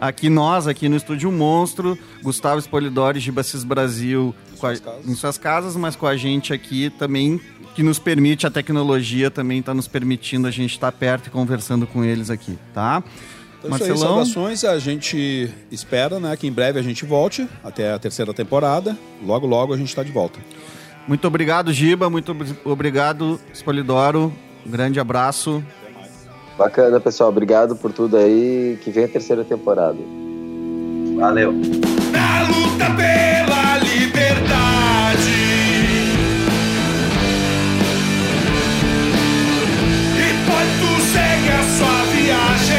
Aqui nós, aqui no Estúdio Monstro, Gustavo Espolidori, Gibacis Brasil, a- suas casas. em suas casas, mas com a gente aqui também, que nos permite, a tecnologia também está nos permitindo a gente estar perto e conversando com eles aqui, tá? Então, isso aí, Marcelão, saudações. A gente espera né, que em breve a gente volte até a terceira temporada. Logo, logo a gente está de volta. muito obrigado, Giba, muito ob- obrigado, Espolidoro, um grande abraço. Bacana, pessoal. Obrigado por tudo aí. Que vem a terceira temporada. Valeu. Na luta pela liberdade. E pode tu segue a sua viagem.